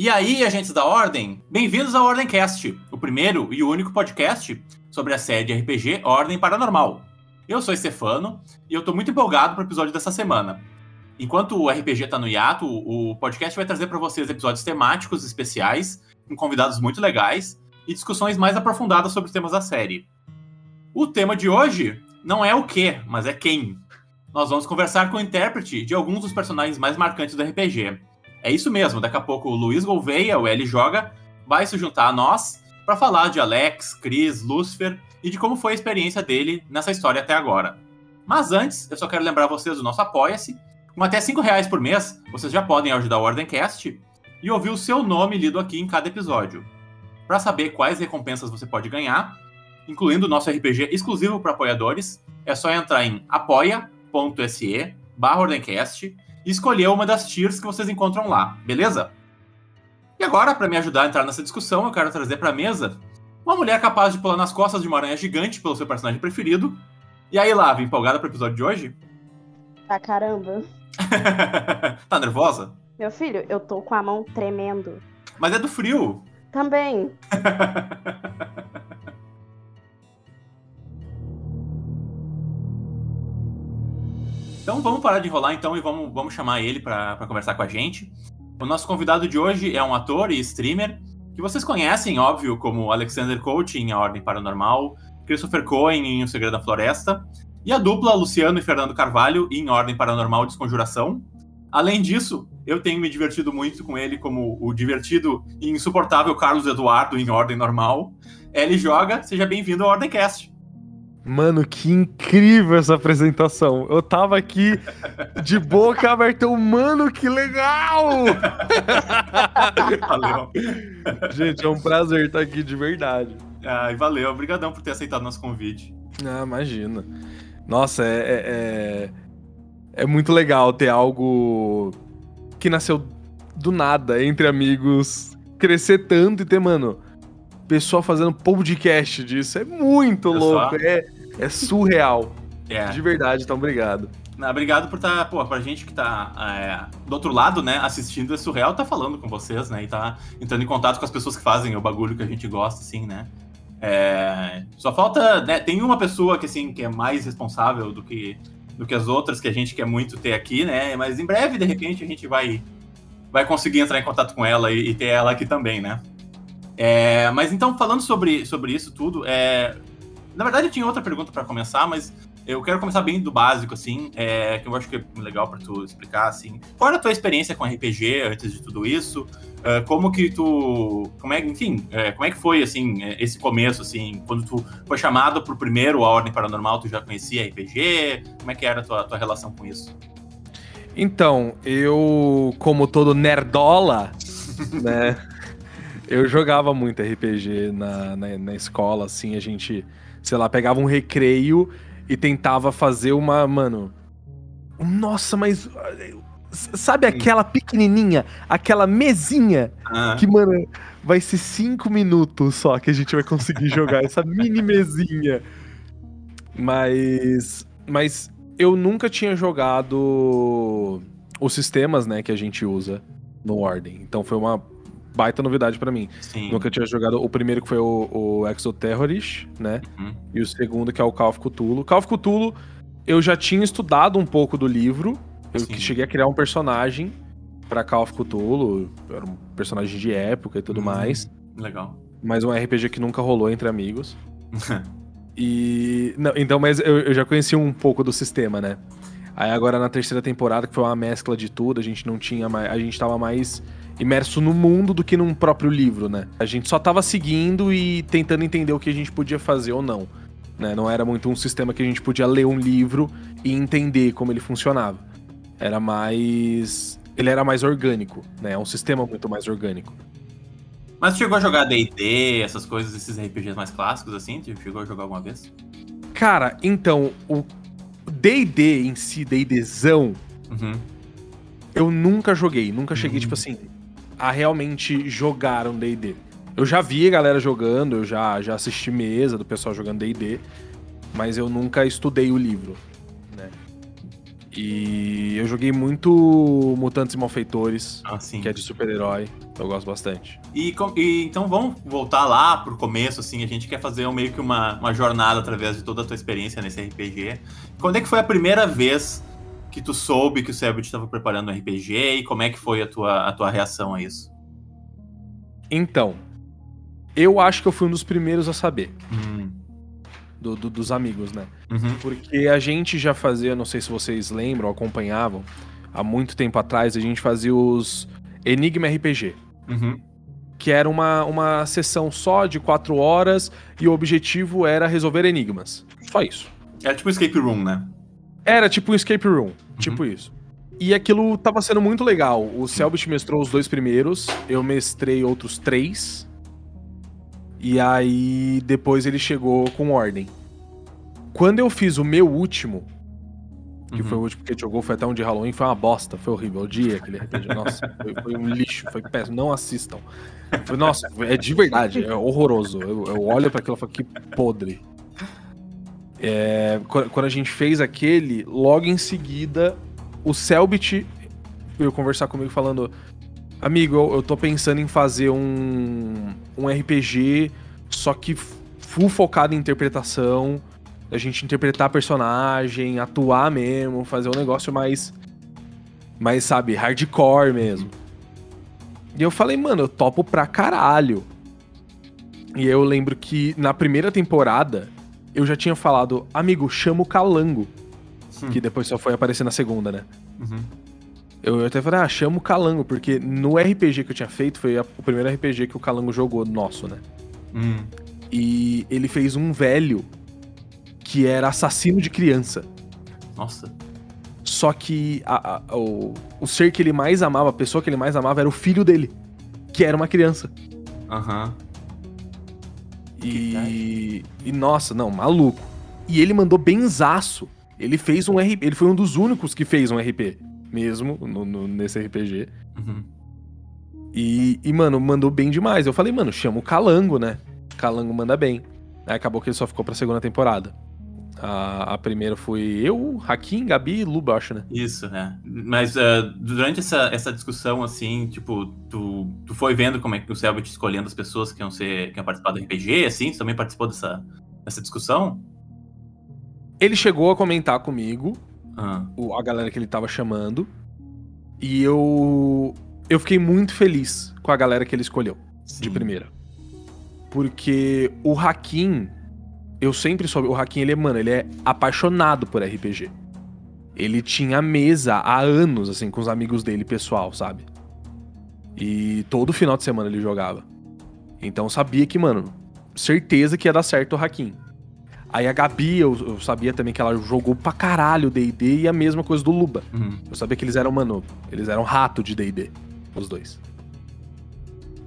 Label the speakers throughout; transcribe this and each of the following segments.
Speaker 1: E aí, agentes da Ordem, bem-vindos ao Ordemcast, o primeiro e único podcast sobre a série RPG Ordem Paranormal. Eu sou Stefano e eu tô muito empolgado pro episódio dessa semana. Enquanto o RPG tá no hiato, o podcast vai trazer para vocês episódios temáticos especiais, com convidados muito legais e discussões mais aprofundadas sobre os temas da série. O tema de hoje não é o que, mas é quem. Nós vamos conversar com o intérprete de alguns dos personagens mais marcantes do RPG. É isso mesmo, daqui a pouco o Luiz Gouveia, o L Joga, vai se juntar a nós para falar de Alex, Chris, Lucifer e de como foi a experiência dele nessa história até agora. Mas antes, eu só quero lembrar vocês do nosso Apoia-se. Com até 5 reais por mês, vocês já podem ajudar o Ordencast e ouvir o seu nome lido aqui em cada episódio. Para saber quais recompensas você pode ganhar, incluindo o nosso RPG exclusivo para apoiadores, é só entrar em apoia.se barra Ordencast e escolher uma das tiers que vocês encontram lá, beleza? E agora, para me ajudar a entrar nessa discussão, eu quero trazer para a mesa uma mulher capaz de pular nas costas de uma aranha gigante pelo seu personagem preferido. E aí, Lava, empolgada pro episódio de hoje?
Speaker 2: Ah, caramba.
Speaker 1: tá nervosa?
Speaker 2: Meu filho, eu tô com a mão tremendo.
Speaker 1: Mas é do frio.
Speaker 2: Também.
Speaker 1: Então vamos parar de enrolar então e vamos, vamos chamar ele para conversar com a gente. O nosso convidado de hoje é um ator e streamer que vocês conhecem, óbvio, como Alexander Coach em A Ordem Paranormal, Christopher Cohen em O Segredo da Floresta, e a dupla Luciano e Fernando Carvalho em Ordem Paranormal Desconjuração. Além disso, eu tenho me divertido muito com ele como o divertido e insuportável Carlos Eduardo em Ordem Normal. Ele joga, seja bem-vindo ao Ordemcast.
Speaker 3: Mano, que incrível essa apresentação. Eu tava aqui de boca aberta. Mano, que legal! Valeu. Gente, é um prazer estar aqui de verdade.
Speaker 1: Ai, valeu. Obrigadão por ter aceitado nosso convite.
Speaker 3: Ah, imagina. Nossa, é, é, é, é muito legal ter algo que nasceu do nada, entre amigos, crescer tanto e ter, mano, pessoal fazendo podcast disso. É muito louco. É, é surreal. É. De verdade, então obrigado.
Speaker 1: Obrigado por estar, tá, pô, pra gente que tá é, do outro lado, né, assistindo, é surreal tá falando com vocês, né, e tá entrando em contato com as pessoas que fazem o bagulho que a gente gosta, assim, né. É, só falta, né, tem uma pessoa que, assim, que é mais responsável do que, do que as outras, que a gente quer muito ter aqui, né, mas em breve, de repente, a gente vai, vai conseguir entrar em contato com ela e, e ter ela aqui também, né. É, mas então, falando sobre, sobre isso tudo, é, na verdade, eu tinha outra pergunta para começar, mas eu quero começar bem do básico, assim, é, que eu acho que é legal para tu explicar, assim. Qual era a tua experiência com RPG antes de tudo isso? Uh, como que tu, como é, enfim, é, como é que foi, assim, é, esse começo, assim, quando tu foi chamado pro primeiro A Ordem Paranormal, tu já conhecia RPG? Como é que era a tua, tua relação com isso?
Speaker 3: Então, eu, como todo nerdola, né, eu jogava muito RPG na, na, na escola, assim, a gente sei lá, pegava um recreio e tentava fazer uma, mano. Nossa, mas sabe aquela pequenininha, aquela mesinha ah. que, mano, vai ser cinco minutos só que a gente vai conseguir jogar essa mini mesinha. Mas, mas eu nunca tinha jogado os sistemas, né, que a gente usa no Ordem. Então foi uma baita novidade para mim. Sim. Nunca tinha jogado o primeiro que foi o, o Exoterrorist, né? Uhum. E o segundo que é o Call of Cthulhu. Call of Cthulhu, eu já tinha estudado um pouco do livro. Eu Sim. cheguei a criar um personagem para Call of Cthulhu. Era um personagem de época e tudo uhum. mais.
Speaker 1: Legal.
Speaker 3: Mas um RPG que nunca rolou entre amigos. e. Não, então, mas eu, eu já conheci um pouco do sistema, né? Aí agora na terceira temporada, que foi uma mescla de tudo, a gente não tinha mais. A gente tava mais imerso no mundo do que num próprio livro, né? A gente só tava seguindo e tentando entender o que a gente podia fazer ou não. Né? Não era muito um sistema que a gente podia ler um livro e entender como ele funcionava. Era mais. Ele era mais orgânico, né? É um sistema muito mais orgânico.
Speaker 1: Mas chegou a jogar DD, essas coisas, esses RPGs mais clássicos, assim? Chegou a jogar alguma vez?
Speaker 3: Cara, então, o DD em si, DDzão, uhum. eu nunca joguei. Nunca cheguei, uhum. tipo assim, a realmente jogar um D&D. Eu já vi a galera jogando, eu já, já assisti mesa do pessoal jogando D&D, mas eu nunca estudei o livro, né? E eu joguei muito Mutantes e Malfeitores, ah, que é de super-herói. Eu gosto bastante.
Speaker 1: E, e então vamos voltar lá pro começo, assim, a gente quer fazer meio que uma, uma jornada através de toda a tua experiência nesse RPG. Quando é que foi a primeira vez que tu soube que o Selbit estava preparando um RPG e como é que foi a tua, a tua reação a isso?
Speaker 3: Então, eu acho que eu fui um dos primeiros a saber,
Speaker 1: Hum,
Speaker 3: do- do- dos amigos, né?
Speaker 1: uhum,
Speaker 3: Porque a gente já fazia, não sei se vocês lembram, acompanhavam, há muito tempo atrás, a gente fazia os Enigma RPG.
Speaker 1: uhum,
Speaker 3: Que era uma, uma sessão só de quatro horas e o objetivo era resolver enigmas. Só isso.
Speaker 1: Era tipo escape room, né?
Speaker 3: Era tipo um escape room, tipo isso. E aquilo tava sendo muito legal. O Selbit mestrou os dois primeiros, eu mestrei outros três. E aí depois ele chegou com ordem. Quando eu fiz o meu último, que
Speaker 1: Uhum.
Speaker 3: foi o último que a gente jogou, foi até um de Halloween, foi uma bosta, foi horrível. Eu odiei aquele RPG. Nossa, foi, foi um lixo, foi péssimo. Não assistam. Foi- nossa, é de verdade, é horroroso. Eu, eu olho pra aquilo e falo que podre. É, qu- quando a gente fez aquele, logo em seguida, o Selbit veio conversar comigo falando: Amigo, eu, eu tô pensando em fazer um, um RPG, só que full focado em interpretação. A gente interpretar personagem, atuar mesmo, fazer um negócio mais. Mais, sabe, hardcore mesmo. E eu falei, mano, eu topo pra caralho. E eu lembro que na primeira temporada eu já tinha falado, amigo, chama o Calango.
Speaker 1: Hum.
Speaker 3: Que depois só foi aparecer na segunda, né?
Speaker 1: Uhum.
Speaker 3: Eu até falei, ah, chama o Calango, porque no RPG que eu tinha feito, foi a- o primeiro RPG que o Calango jogou nosso, né?
Speaker 1: Hum,
Speaker 3: E ele fez um velho que era assassino de criança.
Speaker 1: Nossa.
Speaker 3: Só que a- a- o, o ser que ele mais amava, a pessoa que ele mais amava era o filho dele, que era uma criança.
Speaker 1: Aham.
Speaker 3: E, e nossa, não, maluco. E ele mandou benzaço. Ele fez um RP, ele foi um dos únicos que fez um RP mesmo no- no- nesse RPG.
Speaker 1: Uhum.
Speaker 3: E, e, mano, mandou bem demais. Eu falei, mano, chama o Calango, né? Calango manda bem. Aí acabou que ele só ficou pra segunda temporada. A, a primeira foi eu, Hakim, Gabi e Luba, acho, né?
Speaker 1: Isso, né? Mas ah, durante essa, essa discussão, assim, tipo, tu, tu foi vendo como é que o Selbit escolhendo as pessoas que iam, ser, que iam participar do RPG, assim? Você também participou dessa, dessa discussão?
Speaker 3: Ele chegou a comentar comigo,
Speaker 1: Ah,
Speaker 3: o- a galera que ele tava chamando. E eu. Eu fiquei muito feliz com a galera que ele escolheu. de
Speaker 1: sim.
Speaker 3: primeira. Porque o Hakim, eu sempre soube, o Hakim, ele é, mano, ele é apaixonado por RPG. Ele tinha mesa há anos, assim, com os amigos dele, pessoal, sabe? E todo final de semana ele jogava. Então eu sabia que, mano, certeza que ia dar certo o Hakim. Aí a Gabi, eu, eu sabia também que ela jogou pra caralho D&D e a mesma coisa do Luba.
Speaker 1: Uhum.
Speaker 3: Eu sabia que eles eram, mano, eles eram rato de D&D, os dois.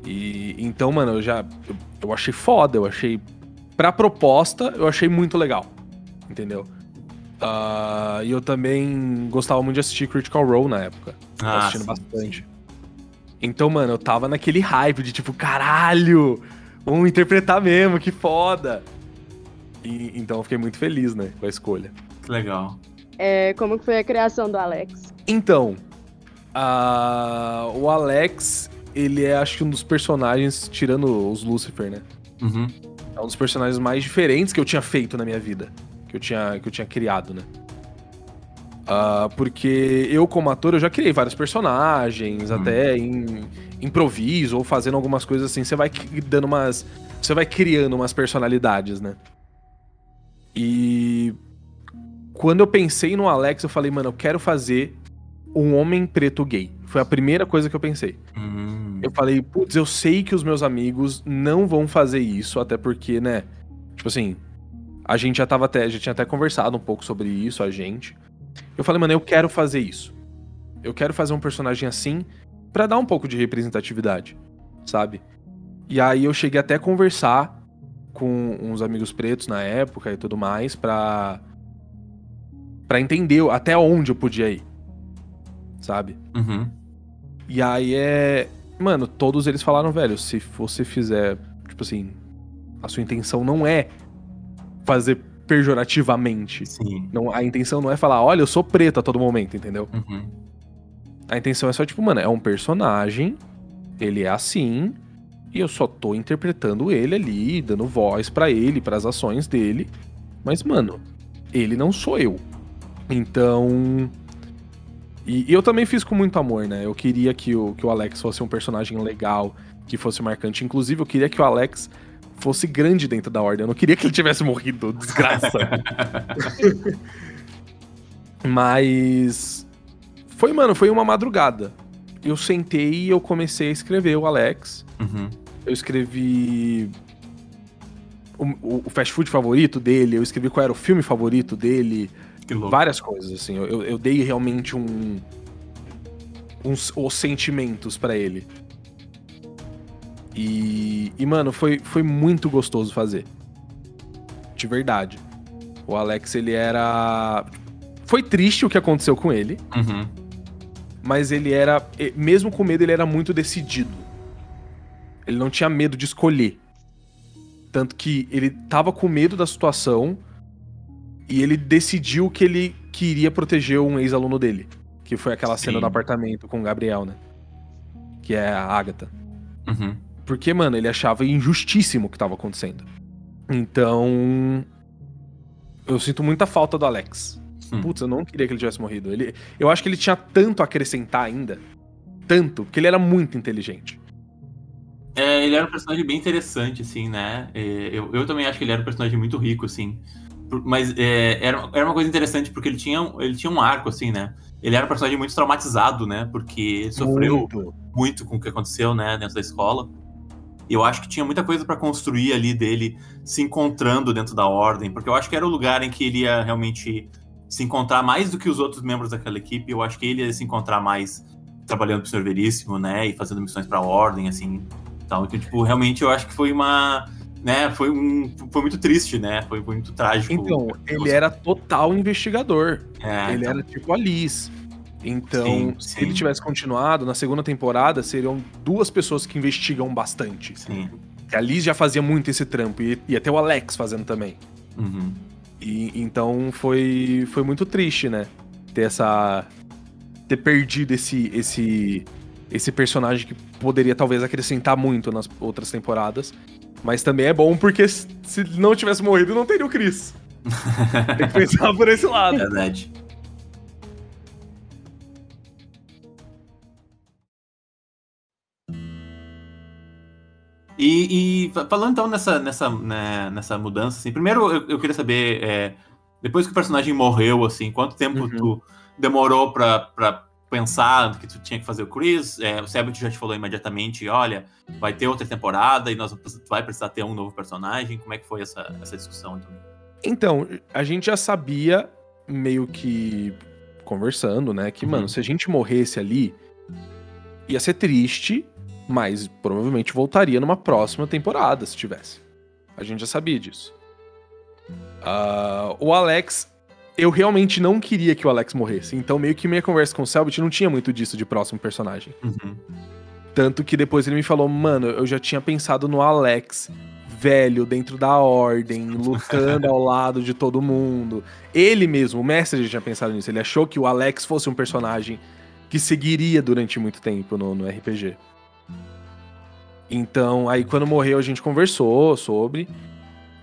Speaker 3: E então, mano, eu já eu, eu achei foda, eu achei pra proposta, eu achei muito legal. Entendeu? Ah, e eu também gostava muito de assistir Critical Role na época. Tava
Speaker 1: Ah,
Speaker 3: assistindo
Speaker 1: sim.
Speaker 3: bastante. Então, mano, eu tava naquele hype de tipo, caralho, vamos interpretar mesmo, que foda. E, então eu fiquei muito feliz, né, com a escolha.
Speaker 1: Que legal.
Speaker 2: É, como que foi a criação do Alex?
Speaker 3: Então, a- o Alex, ele é acho que um dos personagens, tirando os Lucifer, né?
Speaker 1: Uhum.
Speaker 3: É um dos personagens mais diferentes que eu tinha feito na minha vida. Que eu tinha, que eu tinha criado, né? Ah, porque eu, como ator, eu já criei vários personagens,
Speaker 1: Hum.
Speaker 3: até em improviso, ou fazendo algumas coisas assim. Você vai dando umas. Você vai criando umas personalidades, né? E. Quando eu pensei no Alex, eu falei, mano, eu quero fazer um homem preto gay. Foi a primeira coisa que eu pensei.
Speaker 1: Hum.
Speaker 3: Eu falei, putz, eu sei que os meus amigos não vão fazer isso, até porque, né? Tipo assim, a gente já tava até, já tinha até conversado um pouco sobre isso, a gente. Eu falei, mano, eu quero fazer isso. Eu quero fazer um personagem assim pra dar um pouco de representatividade, sabe? E aí eu cheguei até a conversar com uns amigos pretos na época e tudo mais pra para entender até onde eu podia ir. Sabe?
Speaker 1: Uhum.
Speaker 3: E aí é. Mano, todos eles falaram, velho, se você fizer, tipo assim, a sua intenção não é fazer pejorativamente.
Speaker 1: Sim.
Speaker 3: Não, a intenção não é falar, olha, eu sou preto a todo momento, entendeu?
Speaker 1: Uhum.
Speaker 3: A intenção é só, tipo, mano, é um personagem. Ele é assim, e eu só tô interpretando ele ali, dando voz para ele, para as ações dele. Mas, mano, ele não sou eu. Então. E, e, eu também fiz com muito amor, né? Eu queria que o, que o Alex fosse um personagem legal, que fosse marcante. Inclusive, eu queria que o Alex fosse grande dentro da ordem. Eu não queria que ele tivesse morrido, desgraça. Mas. Foi, mano, foi uma madrugada. Eu sentei e eu comecei a escrever o Alex.
Speaker 1: Uhum.
Speaker 3: Eu escrevi o, o, fast food favorito dele, eu escrevi qual era o filme favorito dele. Várias coisas, assim. Eu, eu dei realmente um. Uns, os sentimentos para ele. E, e, mano, foi, foi muito gostoso fazer. De verdade. O Alex, ele era. Foi triste o que aconteceu com ele.
Speaker 1: Uhum.
Speaker 3: Mas ele era. Mesmo com medo, ele era muito decidido. Ele não tinha medo de escolher. Tanto que ele tava com medo da situação e ele decidiu que ele queria proteger um ex-aluno dele. Que foi aquela Sim. cena do apartamento com o Gabriel, né? Que é a Agatha.
Speaker 1: Uhum.
Speaker 3: Porque, mano, ele achava injustíssimo o que tava acontecendo. Então. Eu sinto muita falta do Alex. Hum. Putz, eu não queria que ele tivesse morrido. Ele, eu acho que ele tinha tanto a acrescentar ainda. Tanto, que ele era muito inteligente.
Speaker 1: É, ele era um personagem bem interessante, assim, né? É, eu, eu também acho que ele era um personagem muito rico, assim. Mas é, era, era uma coisa interessante porque ele tinha, ele tinha um arco, assim, né? Ele era um personagem muito traumatizado, né? Porque sofreu muito, muito com o que aconteceu, né? Dentro da escola. E eu acho que tinha muita coisa para construir ali dele se encontrando dentro da ordem, porque eu acho que era o lugar em que ele ia realmente se encontrar mais do que os outros membros daquela equipe. Eu acho que ele ia se encontrar mais trabalhando pro Senhor Veríssimo, né? E fazendo missões pra ordem, assim. Então, tipo, realmente eu acho que foi uma. Né, foi, um, foi muito triste, né? Foi, muito trágico.
Speaker 3: Então, ele era total investigador.
Speaker 1: É,
Speaker 3: ele
Speaker 1: então...
Speaker 3: era tipo a Liz. Então, sim, se sim. ele tivesse continuado, na segunda temporada seriam duas pessoas que investigam bastante.
Speaker 1: Sim.
Speaker 3: A Liz já fazia muito esse trampo, e, e até o Alex fazendo também.
Speaker 1: Uhum.
Speaker 3: E, então foi, foi muito triste, né? Ter essa. ter perdido esse, esse esse personagem que poderia talvez acrescentar muito nas outras temporadas. Mas também é bom porque se não tivesse morrido, não teria o Chris. Tem que pensar por esse lado.
Speaker 1: Verdade. E, e, falando então nessa, nessa, né, nessa mudança, assim, primeiro eu, eu queria saber, é, depois que o personagem morreu, assim, quanto tempo uhum. tu demorou pra, pra pensar que tu tinha que fazer o Chris. É, o Sebut já te falou imediatamente, olha, vai ter outra temporada e nós vai precisar ter um novo personagem. Como é que foi essa, essa discussão então?
Speaker 3: Então, a gente já sabia meio que conversando, né, que uhum. mano, se a gente morresse ali, ia ser triste, mas provavelmente voltaria numa próxima temporada se tivesse. A gente já sabia disso. Uh, o Alex eu realmente não queria que o Alex morresse. Então, meio que minha conversa com o Selbit não tinha muito disso de próximo personagem.
Speaker 1: Uhum.
Speaker 3: Tanto que depois ele me falou, mano, eu já tinha pensado no Alex, velho, dentro da ordem, lutando ao lado de todo mundo. Ele mesmo, o mestre, já tinha pensado nisso. Ele achou que o Alex fosse um personagem que seguiria durante muito tempo no, no RPG. Então, aí quando morreu, a gente conversou sobre.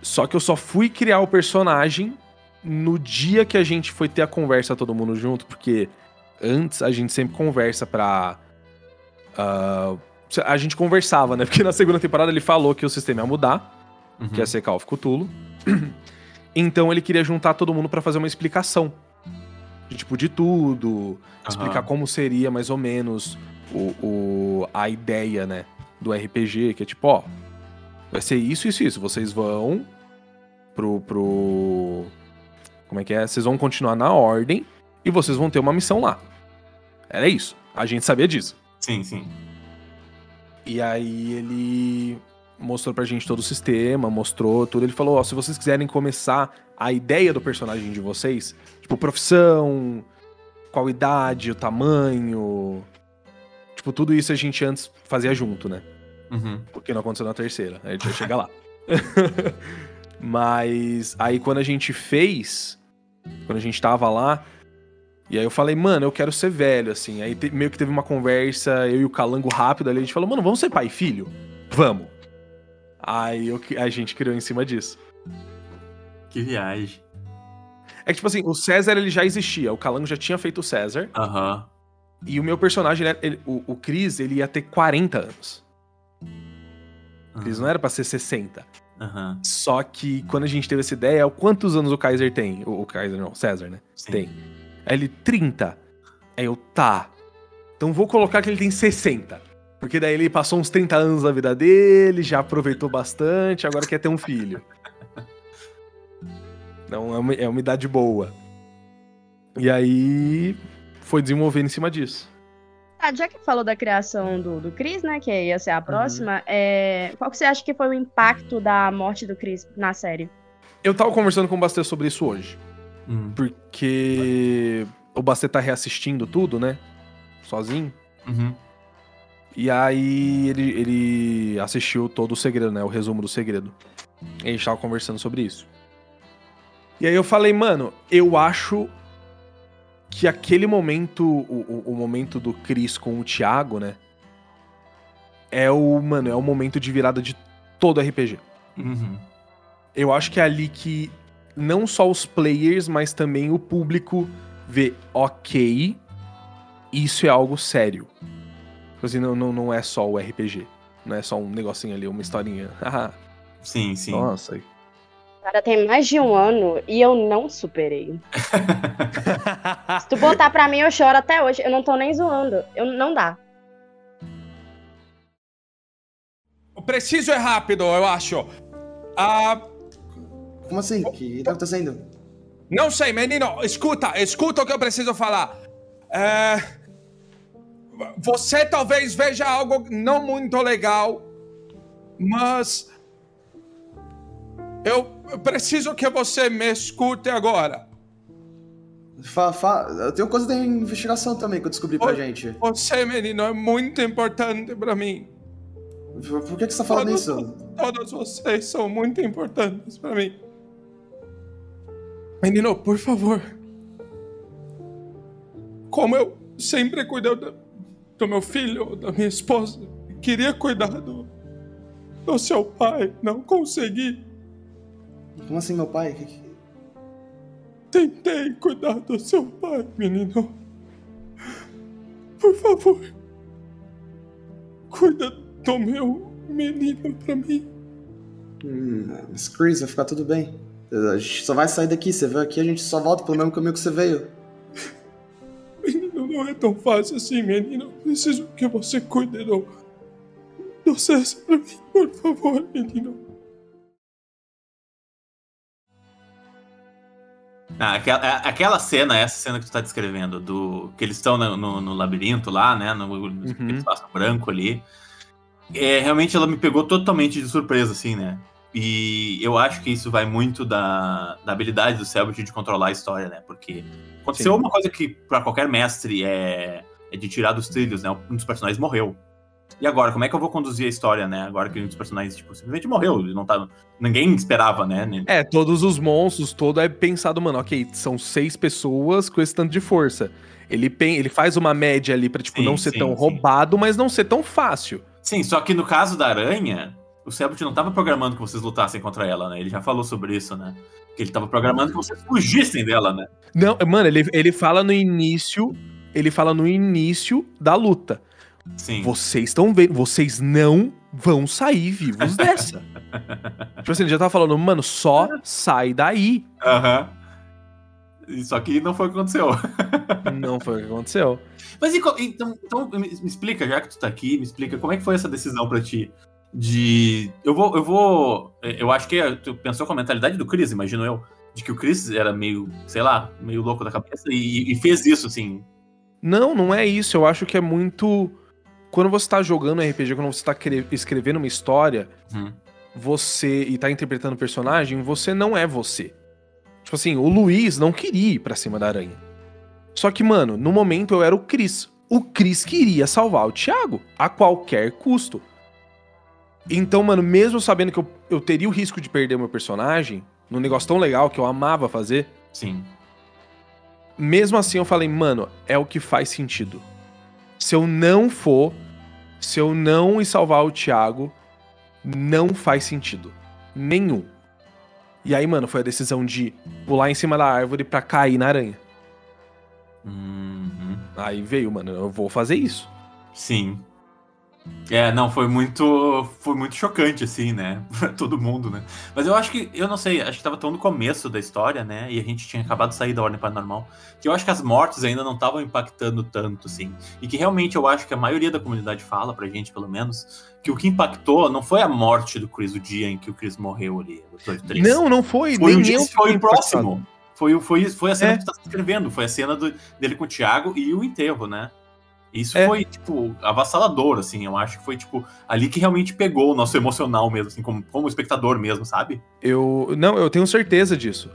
Speaker 3: Só que eu só fui criar o personagem no dia que a gente foi ter a conversa todo mundo junto, porque antes a gente sempre conversa pra. Uh, a gente conversava, né? Porque na segunda temporada ele falou que o sistema ia mudar, uhum. que ia ser Call of Cthulhu. então ele queria juntar todo mundo para fazer uma explicação. De, tipo, de tudo, uhum. explicar como seria mais ou menos o, o, a ideia, né? Do RPG, que é tipo, ó, vai ser isso, isso, isso. Vocês vão pro, pro, como é que é? Vocês vão continuar na ordem e vocês vão ter uma missão lá. Era isso. A gente sabia disso.
Speaker 1: Sim, sim.
Speaker 3: E aí ele mostrou pra gente todo o sistema, mostrou tudo. Ele falou: Ó, se vocês quiserem começar a ideia do personagem de vocês, tipo, profissão, qual idade, o tamanho. Tipo, tudo isso a gente antes fazia junto, né?
Speaker 1: Uhum.
Speaker 3: Porque não aconteceu na terceira. A gente vai chegar lá. Mas aí quando a gente fez, quando a gente tava lá, E aí eu falei, mano, eu quero ser velho, assim. Aí te- meio que teve uma conversa, eu e o Calango rápido ali, a gente falou, mano, vamos ser pai e filho? Vamos. Aí eu- a gente criou em cima disso.
Speaker 1: Que viagem.
Speaker 3: É que, tipo assim, o César ele já existia, o Calango já tinha feito o César,
Speaker 1: Aham.
Speaker 3: e o meu personagem, ele, o, o Cris, ele ia ter 40 anos. O Cris não era pra ser 60.
Speaker 1: Aham.
Speaker 3: Só que quando a gente teve essa ideia, quantos anos o Kaiser tem? O, o Kaiser não, o César, né?
Speaker 1: Sim.
Speaker 3: Tem. Aí ele, 30. Aí eu, tá. Então vou colocar que ele tem 60. Porque daí ele passou uns 30 anos da vida dele, já aproveitou bastante, agora quer ter um filho. Então é uma, é uma idade boa. E aí foi desenvolvendo em cima disso.
Speaker 2: Ah, já que falou da criação do, do Chris, né, que ia ser a próxima, é, qual que você acha que foi o impacto da morte do Chris na série?
Speaker 3: Eu tava conversando com o Bastet sobre isso hoje.
Speaker 1: Hum.
Speaker 3: Porque o Bastet tá reassistindo tudo, né? Sozinho.
Speaker 1: Uhum.
Speaker 3: E aí ele, ele assistiu todo o segredo, né? O resumo do segredo. E a gente tava conversando sobre isso. E aí eu falei, mano, eu acho que aquele momento, o, o, o momento do Chris com o Thiago, né? É o, mano, é o momento de virada de todo RPG.
Speaker 1: Uhum.
Speaker 3: Eu acho que é ali que não só os players, mas também o público vê, ok, isso é algo sério. Tipo assim, não, não, não é só o RPG. Não é só um negocinho ali, uma historinha.
Speaker 1: Sim, sim.
Speaker 3: Nossa.
Speaker 2: Cara, tem mais de um ano e eu não superei. Se tu botar pra mim, eu choro até hoje. Eu não tô nem zoando. Eu, não dá.
Speaker 4: O preciso é rápido, eu acho. Ah,
Speaker 5: Como assim? O que tá acontecendo?
Speaker 4: não sei, menino. Escuta, escuta o que eu preciso falar. É, Você talvez veja algo não muito legal, mas eu preciso que você me escute agora.
Speaker 5: Fa, fa, eu tenho coisa da investigação também que eu descobri pra
Speaker 4: Oi.
Speaker 5: gente.
Speaker 4: Você, menino, é muito importante pra mim.
Speaker 5: Por por que, que você tá falando
Speaker 4: Todos,
Speaker 5: isso?
Speaker 4: todos vocês são muito importantes pra mim. Menino, por favor. Como eu sempre cuidei do, do meu filho, da minha esposa, queria cuidar do, do seu pai, não consegui.
Speaker 5: Como assim, meu pai? Que- que-
Speaker 4: Tentei cuidar do seu pai, menino. Por favor. Cuida do meu menino pra mim.
Speaker 5: Hum, mas Chris, vai ficar tudo bem. A gente só vai sair daqui, você veio aqui, a gente só volta pelo mesmo caminho que você veio.
Speaker 4: Menino, não é tão fácil assim, menino. Eu preciso que você cuide do. do César pra mim, por favor, menino.
Speaker 1: Ah, aquela, a- aquela cena, essa cena que tu tá descrevendo, do que eles estão no, no- no labirinto lá, né? No, no espaço branco ali. É, realmente ela me pegou totalmente de surpresa, assim, né? E eu acho que isso vai muito da, da habilidade do Selbit de controlar a história, né? Porque aconteceu
Speaker 3: Sim.
Speaker 1: uma coisa que pra qualquer mestre é, é de tirar dos trilhos, né? Um dos personagens morreu. E agora, como é que eu vou conduzir a história, né? Agora que um dos personagens, tipo, simplesmente morreu. Ele não tá, ninguém esperava, né?
Speaker 3: É, todos os monstros, todo é pensado, mano, ok, são seis pessoas com esse tanto de força. Ele, pen- ele faz uma média ali pra, tipo,
Speaker 1: Sim,
Speaker 3: não ser
Speaker 1: sim,
Speaker 3: tão
Speaker 1: sim.
Speaker 3: roubado, mas não ser tão fácil.
Speaker 1: Sim, só que no caso da aranha, o Selbit não tava programando que vocês lutassem contra ela, né? Ele já falou sobre isso, né? Que ele tava programando que vocês fugissem dela, né?
Speaker 3: Não, mano, ele, ele fala no início. Ele fala no início da luta.
Speaker 1: Sim.
Speaker 3: Vocês estão vendo, vocês não vão sair vivos dessa. tipo assim, ele já tava falando, mano, só sai daí.
Speaker 1: Aham. E Só que não foi o que aconteceu.
Speaker 3: Não foi o que aconteceu.
Speaker 1: Mas e então, então me, me explica, já que tu tá aqui, me explica como é que foi essa decisão pra ti? De. Eu vou. Eu vou. Eu acho que tu pensou com a mentalidade do Chris, imagino eu. De que o Chris era meio, sei lá, meio louco da cabeça e, e fez isso, assim.
Speaker 3: Não, não é isso. Eu acho que é muito. Quando você tá jogando RPG, quando você tá cre- escrevendo uma história,
Speaker 1: Hum.
Speaker 3: você. e tá interpretando o personagem, você não é você. Tipo assim, o Luiz não queria ir pra cima da aranha. Só que, mano, no momento eu era o Chris. O Chris queria salvar o Thiago a qualquer custo. Então, mano, mesmo sabendo que eu, eu teria o risco de perder o meu personagem, num negócio tão legal que eu amava fazer,
Speaker 1: Sim.
Speaker 3: mesmo assim eu falei, mano, é o que faz sentido. Se eu não for, se eu não ir salvar o Thiago, não faz sentido. Nenhum. E aí, mano, foi a decisão de pular em cima da árvore pra cair na aranha.
Speaker 1: Uhum.
Speaker 3: Aí veio, mano, eu vou fazer isso.
Speaker 1: Sim. É, não, foi muito. Foi muito chocante, assim, né? Pra todo mundo, né? Mas eu acho que, eu não sei, acho que tava tão no começo da história, né? E a gente tinha acabado de sair da Ordem Paranormal. Que eu acho que as mortes ainda não estavam impactando tanto, assim. E que realmente eu acho que a maioria da comunidade fala pra gente, pelo menos, que o que impactou não foi a morte do Chris, o dia em que o Chris morreu ali, episódio 3.
Speaker 3: Não, não foi.
Speaker 1: foi
Speaker 3: nem
Speaker 1: o dia que foi próximo. Foi, o- foi, foi a cena
Speaker 3: É.
Speaker 1: que tu tá escrevendo, foi a cena do- dele com o Thiago e o enterro, né? Isso
Speaker 3: É.
Speaker 1: foi, tipo, avassalador, assim. Eu acho que foi, tipo, ali que realmente pegou o nosso emocional mesmo, assim, como, como espectador mesmo, sabe?
Speaker 3: Eu. Não, eu tenho certeza disso.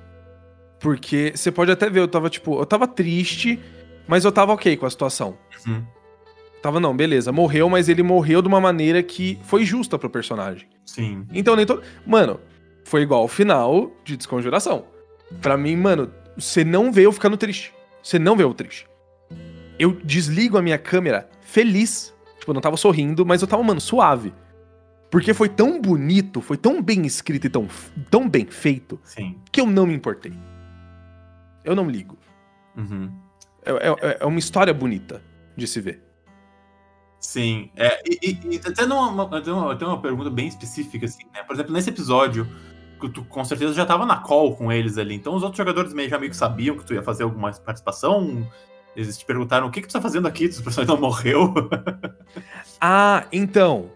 Speaker 3: Porque você pode até ver, eu tava, tipo, eu tava triste, mas eu tava ok com a situação.
Speaker 1: Uhum.
Speaker 3: Tava, não, beleza, morreu, mas ele morreu de uma maneira que foi justa pro personagem.
Speaker 1: Sim.
Speaker 3: Então nem todo. Mano, foi igual ao final de Desconjuração. Pra mim, mano, você não vê eu ficando triste. Você não vê eu triste. Eu desligo a minha câmera feliz. Tipo, eu não tava sorrindo, mas eu tava, mano, suave. Porque foi tão bonito, foi tão bem escrito e tão, tão bem feito,
Speaker 1: Sim.
Speaker 3: que eu não me importei. Eu não ligo.
Speaker 1: Uhum.
Speaker 3: É, é- é uma história bonita de se ver.
Speaker 1: Sim. É, e, e, até numa, uma, tenho uma pergunta bem específica, assim, né? Por exemplo, nesse episódio, tu com certeza já tava na call com eles ali. Então os outros jogadores meio, já meio que sabiam que tu ia fazer alguma participação. Eles te perguntaram o que, que tu tá fazendo aqui? Tu personagem não morreu?
Speaker 3: Ah, então.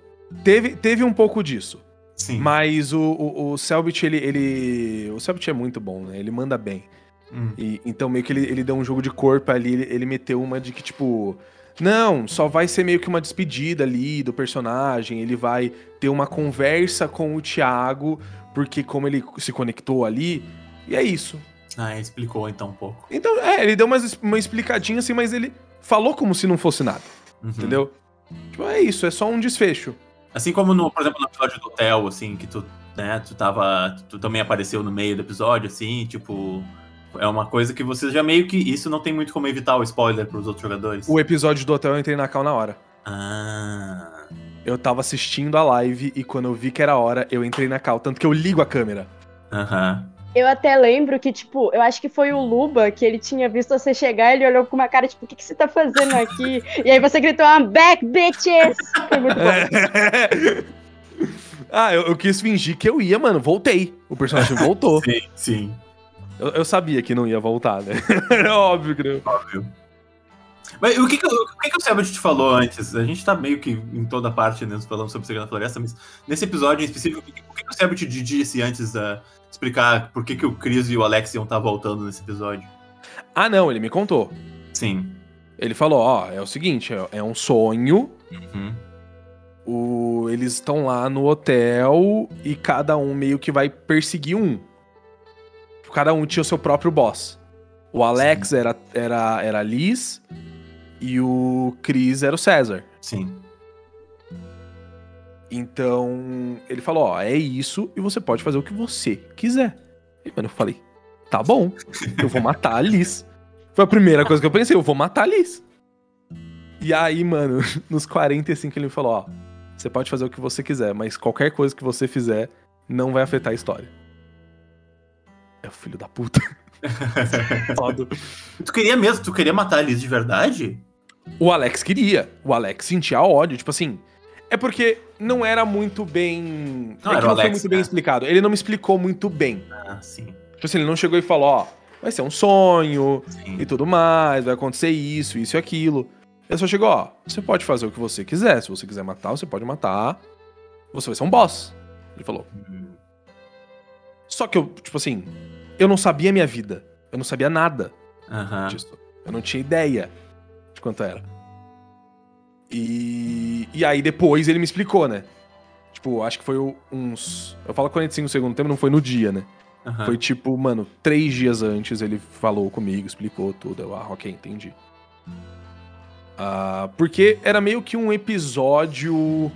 Speaker 3: Teve, teve um pouco disso.
Speaker 1: Sim.
Speaker 3: Mas o, o, o Selbit, ele, ele. O Selbit é muito bom, né? Ele manda bem.
Speaker 1: Hum.
Speaker 3: E, então, meio que ele, ele deu um jogo de corpo ali, ele, ele meteu uma de que, tipo. Não, só vai ser meio que uma despedida ali do personagem. Ele vai ter uma conversa com o Thiago, porque como ele se conectou ali. E é isso.
Speaker 1: Ah, ele explicou então um pouco.
Speaker 3: Então, é, ele deu uma, uma explicadinha assim, mas ele falou como se não fosse nada,
Speaker 1: Uhum.
Speaker 3: entendeu? Tipo, é isso, é só um desfecho.
Speaker 1: Assim como, no, por exemplo, no episódio do hotel, assim, que tu, né, tu tava. Tu também apareceu no meio do episódio, assim, tipo. É uma coisa que você já meio que. Isso não tem muito como evitar o spoiler pros outros jogadores.
Speaker 3: O episódio do hotel eu entrei na cal na hora.
Speaker 1: Ah.
Speaker 3: Eu tava assistindo a live e quando eu vi que era a hora, eu entrei na cal. Tanto que eu ligo a câmera.
Speaker 1: Aham.
Speaker 2: Eu até lembro que, tipo, eu acho que foi o Luba que ele tinha visto você chegar, ele olhou com uma cara, tipo, o que, que você tá fazendo aqui? e aí você gritou, I'm back, bitches! Foi muito bom.
Speaker 3: ah, eu, eu quis fingir que eu ia, mano. Voltei. O personagem voltou.
Speaker 1: Sim, sim.
Speaker 3: eu, eu sabia que não ia voltar, né? Era óbvio que não.
Speaker 1: Óbvio. Mas o que que, o que, que o Sebert te falou antes? A gente tá meio que em toda parte né, falando sobre Segredo da Floresta, mas nesse episódio em específico, o que, o que o Sebert te disse antes de explicar por que, que o Chris e o Alex iam estar voltando nesse episódio?
Speaker 3: Ah, não, ele me contou.
Speaker 1: Sim.
Speaker 3: Ele falou: ó, é o seguinte, é, é um sonho.
Speaker 1: Uhum.
Speaker 3: O, eles estão lá no hotel e cada um meio que vai perseguir um. Cada um tinha o seu próprio boss. O Alex era, era, era a Liz e o Chris era o César.
Speaker 1: Sim.
Speaker 3: Então, ele falou, ó, é isso e você pode fazer o que você quiser. E, mano, eu falei, tá bom, eu vou matar a Liz. Foi a primeira coisa que eu pensei, eu vou matar a Liz. E aí, mano, nos 45 ele me falou, ó, você pode fazer o que você quiser, mas qualquer coisa que você fizer não vai afetar a história. É o filho da puta.
Speaker 1: Tu queria mesmo, tu queria matar a Liz de verdade?
Speaker 3: O Alex queria. O Alex sentia ódio, tipo assim. É porque não era muito bem.
Speaker 1: Não
Speaker 3: é
Speaker 1: era
Speaker 3: não foi
Speaker 1: Alex,
Speaker 3: muito bem
Speaker 1: né?
Speaker 3: explicado. Ele não me explicou muito bem.
Speaker 1: Ah, sim.
Speaker 3: Tipo assim, ele não chegou e falou, ó, vai ser um sonho
Speaker 1: Sim.
Speaker 3: e tudo mais, vai acontecer isso, isso e aquilo. Ele só chegou, ó, você pode fazer o que você quiser. Se você quiser matar, você pode matar. Você vai ser um boss. Ele falou.
Speaker 1: Hum,
Speaker 3: Só que eu, tipo assim, eu não sabia a minha vida. Eu não sabia nada
Speaker 1: Aham.
Speaker 3: disso. Eu não tinha ideia de quanto era. E, e aí depois ele me explicou, né? Tipo, acho que foi uns. Eu falo 45 no segundo tempo, não foi no dia, né?
Speaker 1: aham.
Speaker 3: Foi tipo, mano, três dias antes ele falou comigo, explicou tudo. Eu, ah, ok, entendi. Ah, porque era meio que um episódio.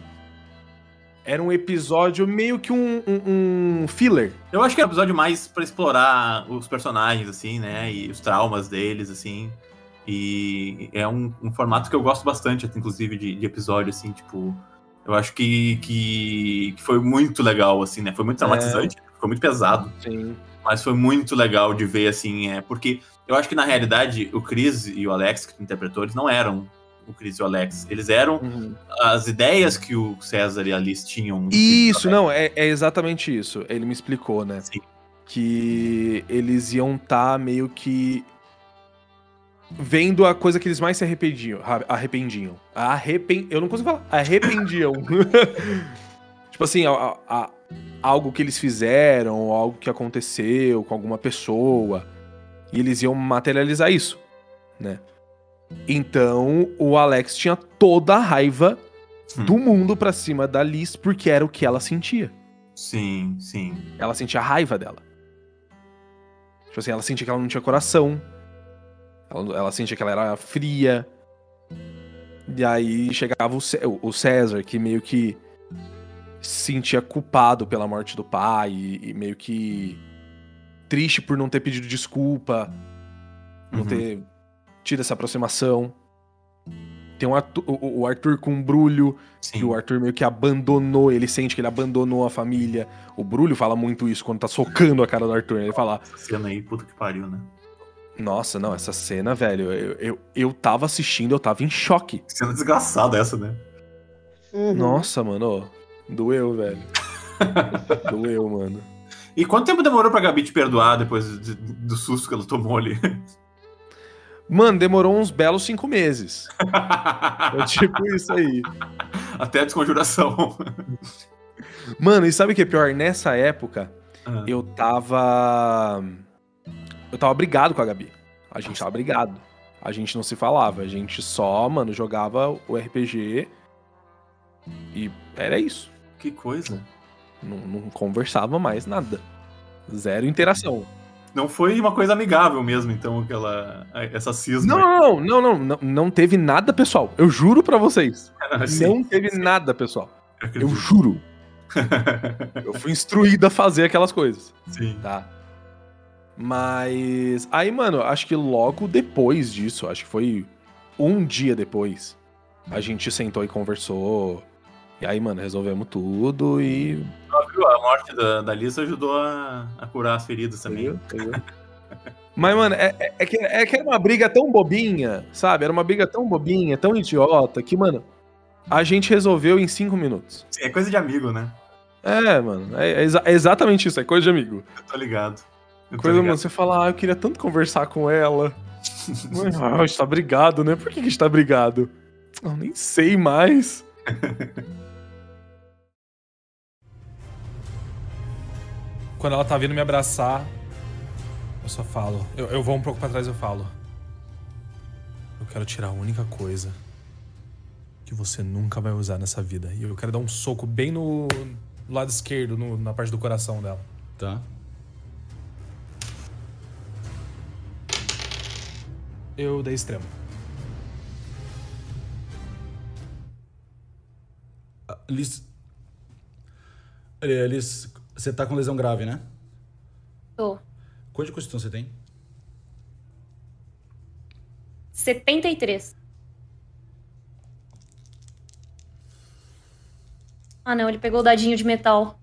Speaker 3: Era um episódio meio que um, um, um filler.
Speaker 1: Eu acho que é um episódio mais pra explorar os personagens, assim, né? E os traumas deles, assim. E é um, um formato que eu gosto bastante, inclusive, de, de episódio, assim, tipo. Eu acho que, que, que foi muito legal, assim, né? Foi muito traumatizante, foi muito pesado.
Speaker 3: Sim.
Speaker 1: Mas foi muito legal de ver, assim, é, porque eu acho que na realidade o Chris e o Alex, que interpretou, eles não eram o Chris e o Alex. Eles eram
Speaker 3: Uhum.
Speaker 1: as ideias que o César e a Alice tinham. e
Speaker 3: Isso, não, é, é exatamente isso. Ele me explicou, né?
Speaker 1: Sim.
Speaker 3: Que eles iam estar meio que vendo a coisa que eles mais se arrependiam. Arrependiam. Arrepen... Eu não consigo falar. Arrependiam. tipo assim, a- a- algo que eles fizeram, algo que aconteceu com alguma pessoa. E eles iam materializar isso, né? Então, o Alex tinha toda a raiva
Speaker 1: Hum.
Speaker 3: do mundo pra cima da Liz porque era o que ela sentia.
Speaker 1: Sim, sim.
Speaker 3: Ela sentia a raiva dela. Tipo assim, ela sentia que ela não tinha coração. Ela, ela sentia que ela era fria. E aí chegava o, o César, que meio que se sentia culpado pela morte do pai e, e meio que triste por não ter pedido desculpa, não
Speaker 1: Uhum.
Speaker 3: ter tido essa aproximação. Tem um Arthur- o, o Arthur com um brulho,
Speaker 1: Sim.
Speaker 3: que o Arthur meio que abandonou, ele sente que ele abandonou a família. O Brulho fala muito isso quando tá socando a cara do Arthur. Ele fala:
Speaker 1: Essa cena aí, puta que pariu, né?
Speaker 3: Nossa, não, essa cena, velho, eu, eu, eu tava assistindo, eu tava em choque.
Speaker 1: Cena desgraçada essa, né?
Speaker 2: Uhum.
Speaker 3: Nossa, mano, ó, doeu, velho. doeu, mano.
Speaker 1: E quanto tempo demorou pra Gabi te perdoar depois de- do susto que ela tomou ali?
Speaker 3: Mano, demorou uns belos cinco meses. É tipo isso aí.
Speaker 1: Até a desconjuração.
Speaker 3: Mano, e sabe o que é pior? Nessa época,
Speaker 1: Ah,
Speaker 3: eu tava. Eu tava brigado com a Gabi. A gente tava brigado. A gente não se falava. A gente só, mano, jogava o RPG. E era isso.
Speaker 1: Que coisa.
Speaker 3: Não, não conversava mais nada. Zero interação.
Speaker 1: Não foi uma coisa amigável mesmo, então, aquela. Essa cisma.
Speaker 3: Não, não, não, não, não, não teve nada pessoal. Eu juro pra vocês.
Speaker 1: aí. Sim,
Speaker 3: Não teve nada pessoal.
Speaker 1: eu
Speaker 3: Eu juro. Eu fui instruído a fazer aquelas coisas.
Speaker 1: Sim.
Speaker 3: tá? Mas aí, mano, acho que logo depois disso, acho que foi um dia depois, a gente sentou e conversou. E aí, mano, resolvemos tudo e.
Speaker 1: A morte da, da Lisa ajudou a, a curar as feridas também.
Speaker 3: Mas, mano, é, é- é que, é que era uma briga tão bobinha, sabe? Era uma briga tão bobinha, tão idiota, que, mano, a gente resolveu em cinco minutos.
Speaker 1: Sim, É coisa de amigo, né?
Speaker 3: É, mano, é, é exa- é exatamente isso, é coisa de amigo.
Speaker 1: Eu tô ligado.
Speaker 3: Coisa, mano, você fala, ah, eu queria tanto conversar com ela. Mas, ah, a gente tá brigado, né? Por que que a gente tá brigado? Eu nem sei mais.
Speaker 4: Quando ela tá vindo me abraçar, eu só falo. Eu, eu vou um pouco pra trás e eu falo. Eu quero tirar a única coisa que você nunca vai usar nessa vida. E eu quero dar um soco bem no, no lado esquerdo, no- na parte do coração dela.
Speaker 6: Tá.
Speaker 4: Eu dei extremo.
Speaker 6: Ah, Liz. Eh, Liz, você tá com lesão grave, né?
Speaker 7: Tô.
Speaker 6: Quanto de constituição você tem?
Speaker 7: 73. Ah, não, ele pegou o dadinho de metal.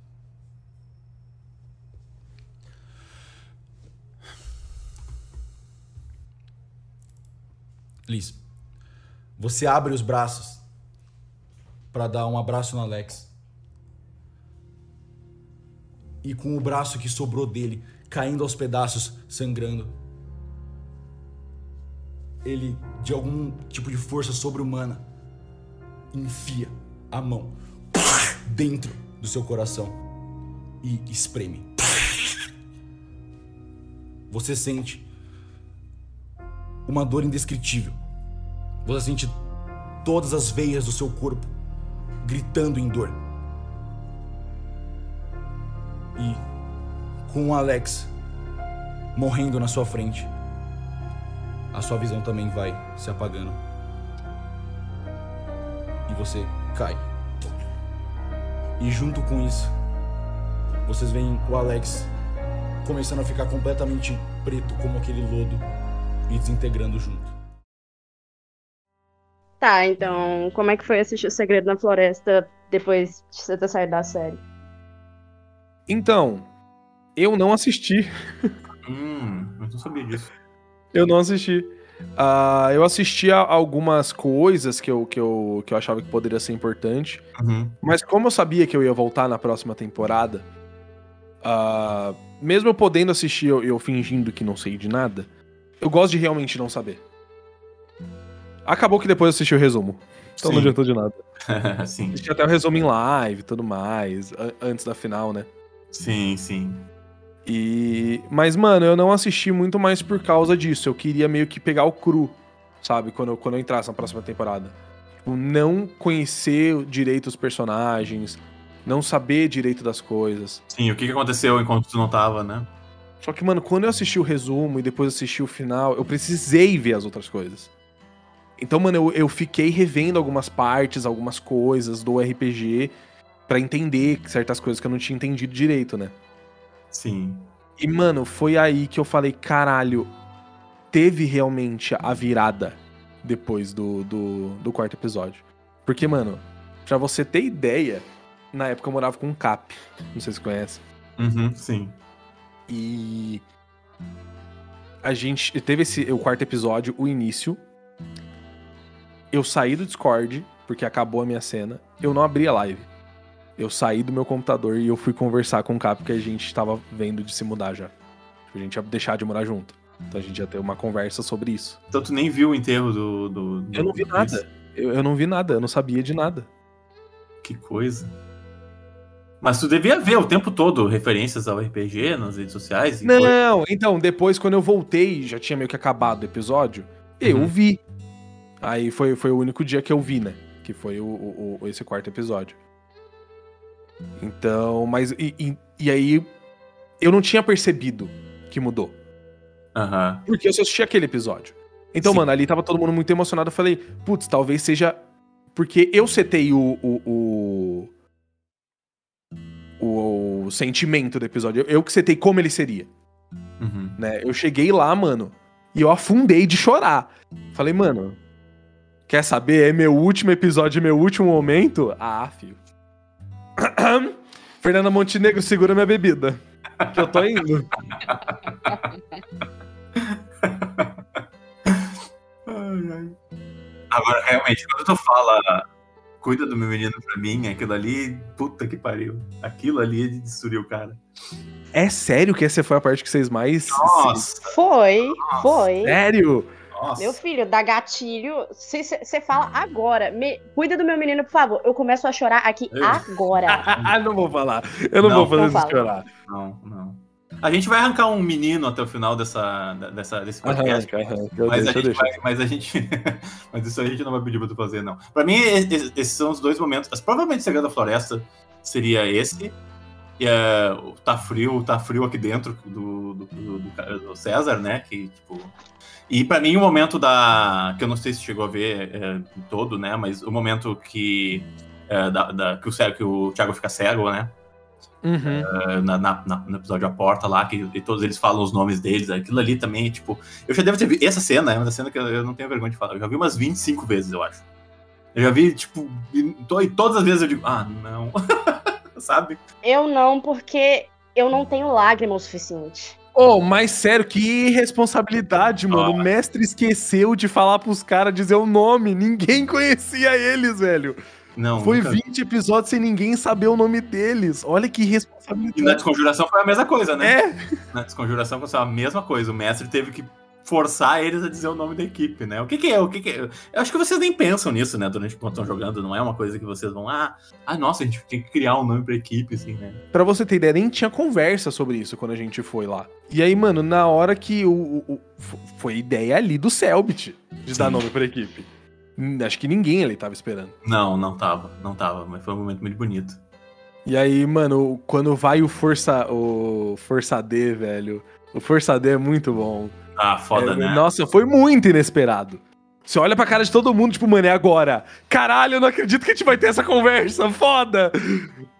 Speaker 6: Liz, você abre os braços pra dar um abraço no Alex. E com o braço que sobrou dele caindo aos pedaços, sangrando, ele, de algum tipo de força sobre-humana, enfia a mão dentro do seu coração e espreme. Você sente uma dor indescritível. Você sente todas as veias do seu corpo gritando em dor. E com o Alex morrendo na sua frente, a sua visão também vai se apagando. E você cai. E junto com isso, vocês veem o Alex começando a ficar completamente preto como aquele lodo e desintegrando junto.
Speaker 2: Tá, então, como é que foi assistir O Segredo na Floresta depois de você ter saído da série?
Speaker 3: Então, eu não assisti.
Speaker 1: Hum, eu não sabia disso.
Speaker 3: Eu não assisti. Ah, eu assisti a algumas coisas que eu, que, eu, que eu achava que poderia ser importante.
Speaker 1: Uhum.
Speaker 3: Mas como eu sabia que eu ia voltar na próxima temporada, ah, mesmo eu podendo assistir eu, eu fingindo que não sei de nada, eu gosto de realmente não saber. Acabou que depois eu assisti o resumo. Então não
Speaker 1: Sim.
Speaker 3: adiantou de nada.
Speaker 1: sim,
Speaker 3: Assisti até o resumo em live e tudo mais, an- antes da final, né?
Speaker 1: sim, sim.
Speaker 3: E. Mas, mano, eu não assisti muito mais por causa disso. Eu queria meio que pegar o cru, sabe? Quando eu, quando eu entrasse na próxima temporada. Tipo, não conhecer direito os personagens, não saber direito das coisas.
Speaker 1: Sim, o que, que aconteceu enquanto tu não tava, né?
Speaker 3: Só que, mano, quando eu assisti o resumo e depois assisti o final, eu precisei ver as outras coisas. Então, mano, eu, eu fiquei revendo algumas partes, algumas coisas do RPG pra entender certas coisas que eu não tinha entendido direito, né?
Speaker 1: Sim.
Speaker 3: E, mano, foi aí que eu falei, caralho, teve realmente a virada depois do, do, do quarto episódio. Porque, mano, pra você ter ideia, na época eu morava com um Cap. Não sei se você conhece.
Speaker 1: Uhum, sim.
Speaker 3: E a gente teve esse o quarto episódio, o início. Eu saí do Discord porque acabou a minha cena. Eu não abri a live. Eu saí do meu computador e eu fui conversar com o Cap porque a gente tava vendo de se mudar já. A gente ia deixar de morar junto. Então a gente ia ter uma conversa sobre isso.
Speaker 1: Então tu nem viu o enterro do. do, do
Speaker 3: Eu não vi nada. Eu, eu não vi nada, eu não sabia de nada.
Speaker 1: Que coisa. Mas tu devia ver o tempo todo referências ao RPG nas redes sociais. e coisa.
Speaker 3: Não, então, depois quando eu voltei, já tinha meio que acabado o episódio, eu
Speaker 1: Uhum.
Speaker 3: vi. Aí foi, foi o único dia que eu vi, né? Que foi o, o- o- esse quarto episódio. Então, mas. E, e- e aí, eu não tinha percebido que mudou.
Speaker 1: Aham.
Speaker 3: Porque eu só assisti aquele episódio. Então,
Speaker 1: Sim.
Speaker 3: mano, ali tava todo mundo muito emocionado. Eu falei, putz, talvez seja. Porque eu setei o. o, o... o- o sentimento do episódio. Eu, eu que setei como ele seria
Speaker 1: Uhum.
Speaker 3: né? Eu cheguei lá, mano, e eu afundei de chorar. Falei, mano, quer saber? É meu último episódio, é meu último momento? Ah, filho. Fernanda Montenegro, segura minha bebida. Que eu tô indo.
Speaker 1: Agora, realmente, quando tu fala cuida do meu menino pra mim, aquilo ali, puta que pariu. Aquilo ali é de destruir o cara.
Speaker 3: É sério que essa foi a parte que vocês mais.
Speaker 1: Nossa,
Speaker 2: Foi, foi.
Speaker 3: Sério?
Speaker 1: nossa.
Speaker 2: Meu filho, dá gatilho. Você fala agora. Me- cuida do meu menino, por favor. Eu começo a chorar aqui
Speaker 1: Eu.
Speaker 2: agora.
Speaker 3: Ah, não vou falar. Eu não,
Speaker 1: Não,
Speaker 3: vou fazer
Speaker 2: não
Speaker 3: isso
Speaker 2: fala.
Speaker 3: chorar.
Speaker 1: Não, não. A gente vai arrancar um menino até o final dessa, dessa, desse podcast. Mas a,
Speaker 3: deixo, eu
Speaker 1: gente vai, mas a gente. mas isso a gente não vai pedir pra tu fazer, não. Pra mim, esses são os dois momentos. Provavelmente o Segredo da Floresta seria esse. E o tá frio, tá frio aqui dentro do, do, do- do- César, né? Que, tipo. E pra mim, o momento da. Que eu não sei se chegou a ver é, todo, né? Mas o momento que. é, da, da- que, o, que o Thiago fica cego, né?
Speaker 3: Uhum.
Speaker 1: na, na- na- no episódio A Porta lá, que e todos eles falam os nomes deles, aquilo ali também, tipo. Eu já devo ter visto. Essa cena é uma cena que eu, eu não tenho vergonha de falar. Eu já vi umas 25 vezes, eu acho. Eu já vi, tipo, e, to- e todas as vezes eu digo, ah, não. Sabe?
Speaker 2: Eu não, porque eu não tenho lágrima o suficiente.
Speaker 3: Oh, mas sério, que irresponsabilidade, mano.
Speaker 1: Ah.
Speaker 3: O mestre esqueceu de falar pros caras dizer o nome. Ninguém conhecia eles, velho.
Speaker 1: Não.
Speaker 3: Foi
Speaker 1: nunca-
Speaker 3: 20 episódios sem ninguém saber o nome deles. Olha que
Speaker 1: E na desconjuração foi a mesma coisa, né?
Speaker 3: É,
Speaker 1: Na desconjuração foi a mesma coisa. O mestre teve que forçar eles a dizer o nome da equipe, né? O que, que é? O que, que é? Eu acho que vocês nem pensam nisso, né? Durante enquanto estão jogando. Não é uma coisa que vocês vão, ah, ah, nossa, a gente tem que criar um nome pra equipe, assim, né?
Speaker 3: Pra você ter ideia, nem tinha conversa sobre isso quando a gente foi lá. E aí, mano, na hora que o. o- o- foi ideia ali do Selbit de
Speaker 1: Sim.
Speaker 3: dar nome pra equipe. Acho que ninguém ali tava esperando.
Speaker 1: Não, não tava, não tava, mas foi um momento muito bonito.
Speaker 3: E aí, mano, quando vai o Força. O Força D, velho. O Força D é muito bom.
Speaker 1: Ah, foda,
Speaker 3: É,
Speaker 1: né?
Speaker 3: Nossa, foi muito inesperado. Você olha pra cara de todo mundo, tipo, mano, é agora. Caralho, eu não acredito que a gente vai ter essa conversa. Foda!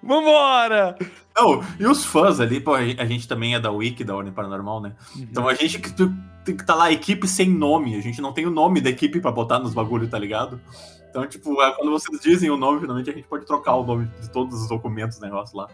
Speaker 3: Vambora!
Speaker 1: Não, e os fãs ali, pô, a gente também é da Wiki, da Ordem Paranormal, né? Então a gente que que tá lá, equipe sem nome. A gente não tem o nome da equipe pra botar nos bagulhos, tá ligado? Então, tipo, é, quando vocês dizem o nome, finalmente a gente pode trocar o nome de todos os documentos, negócio lá.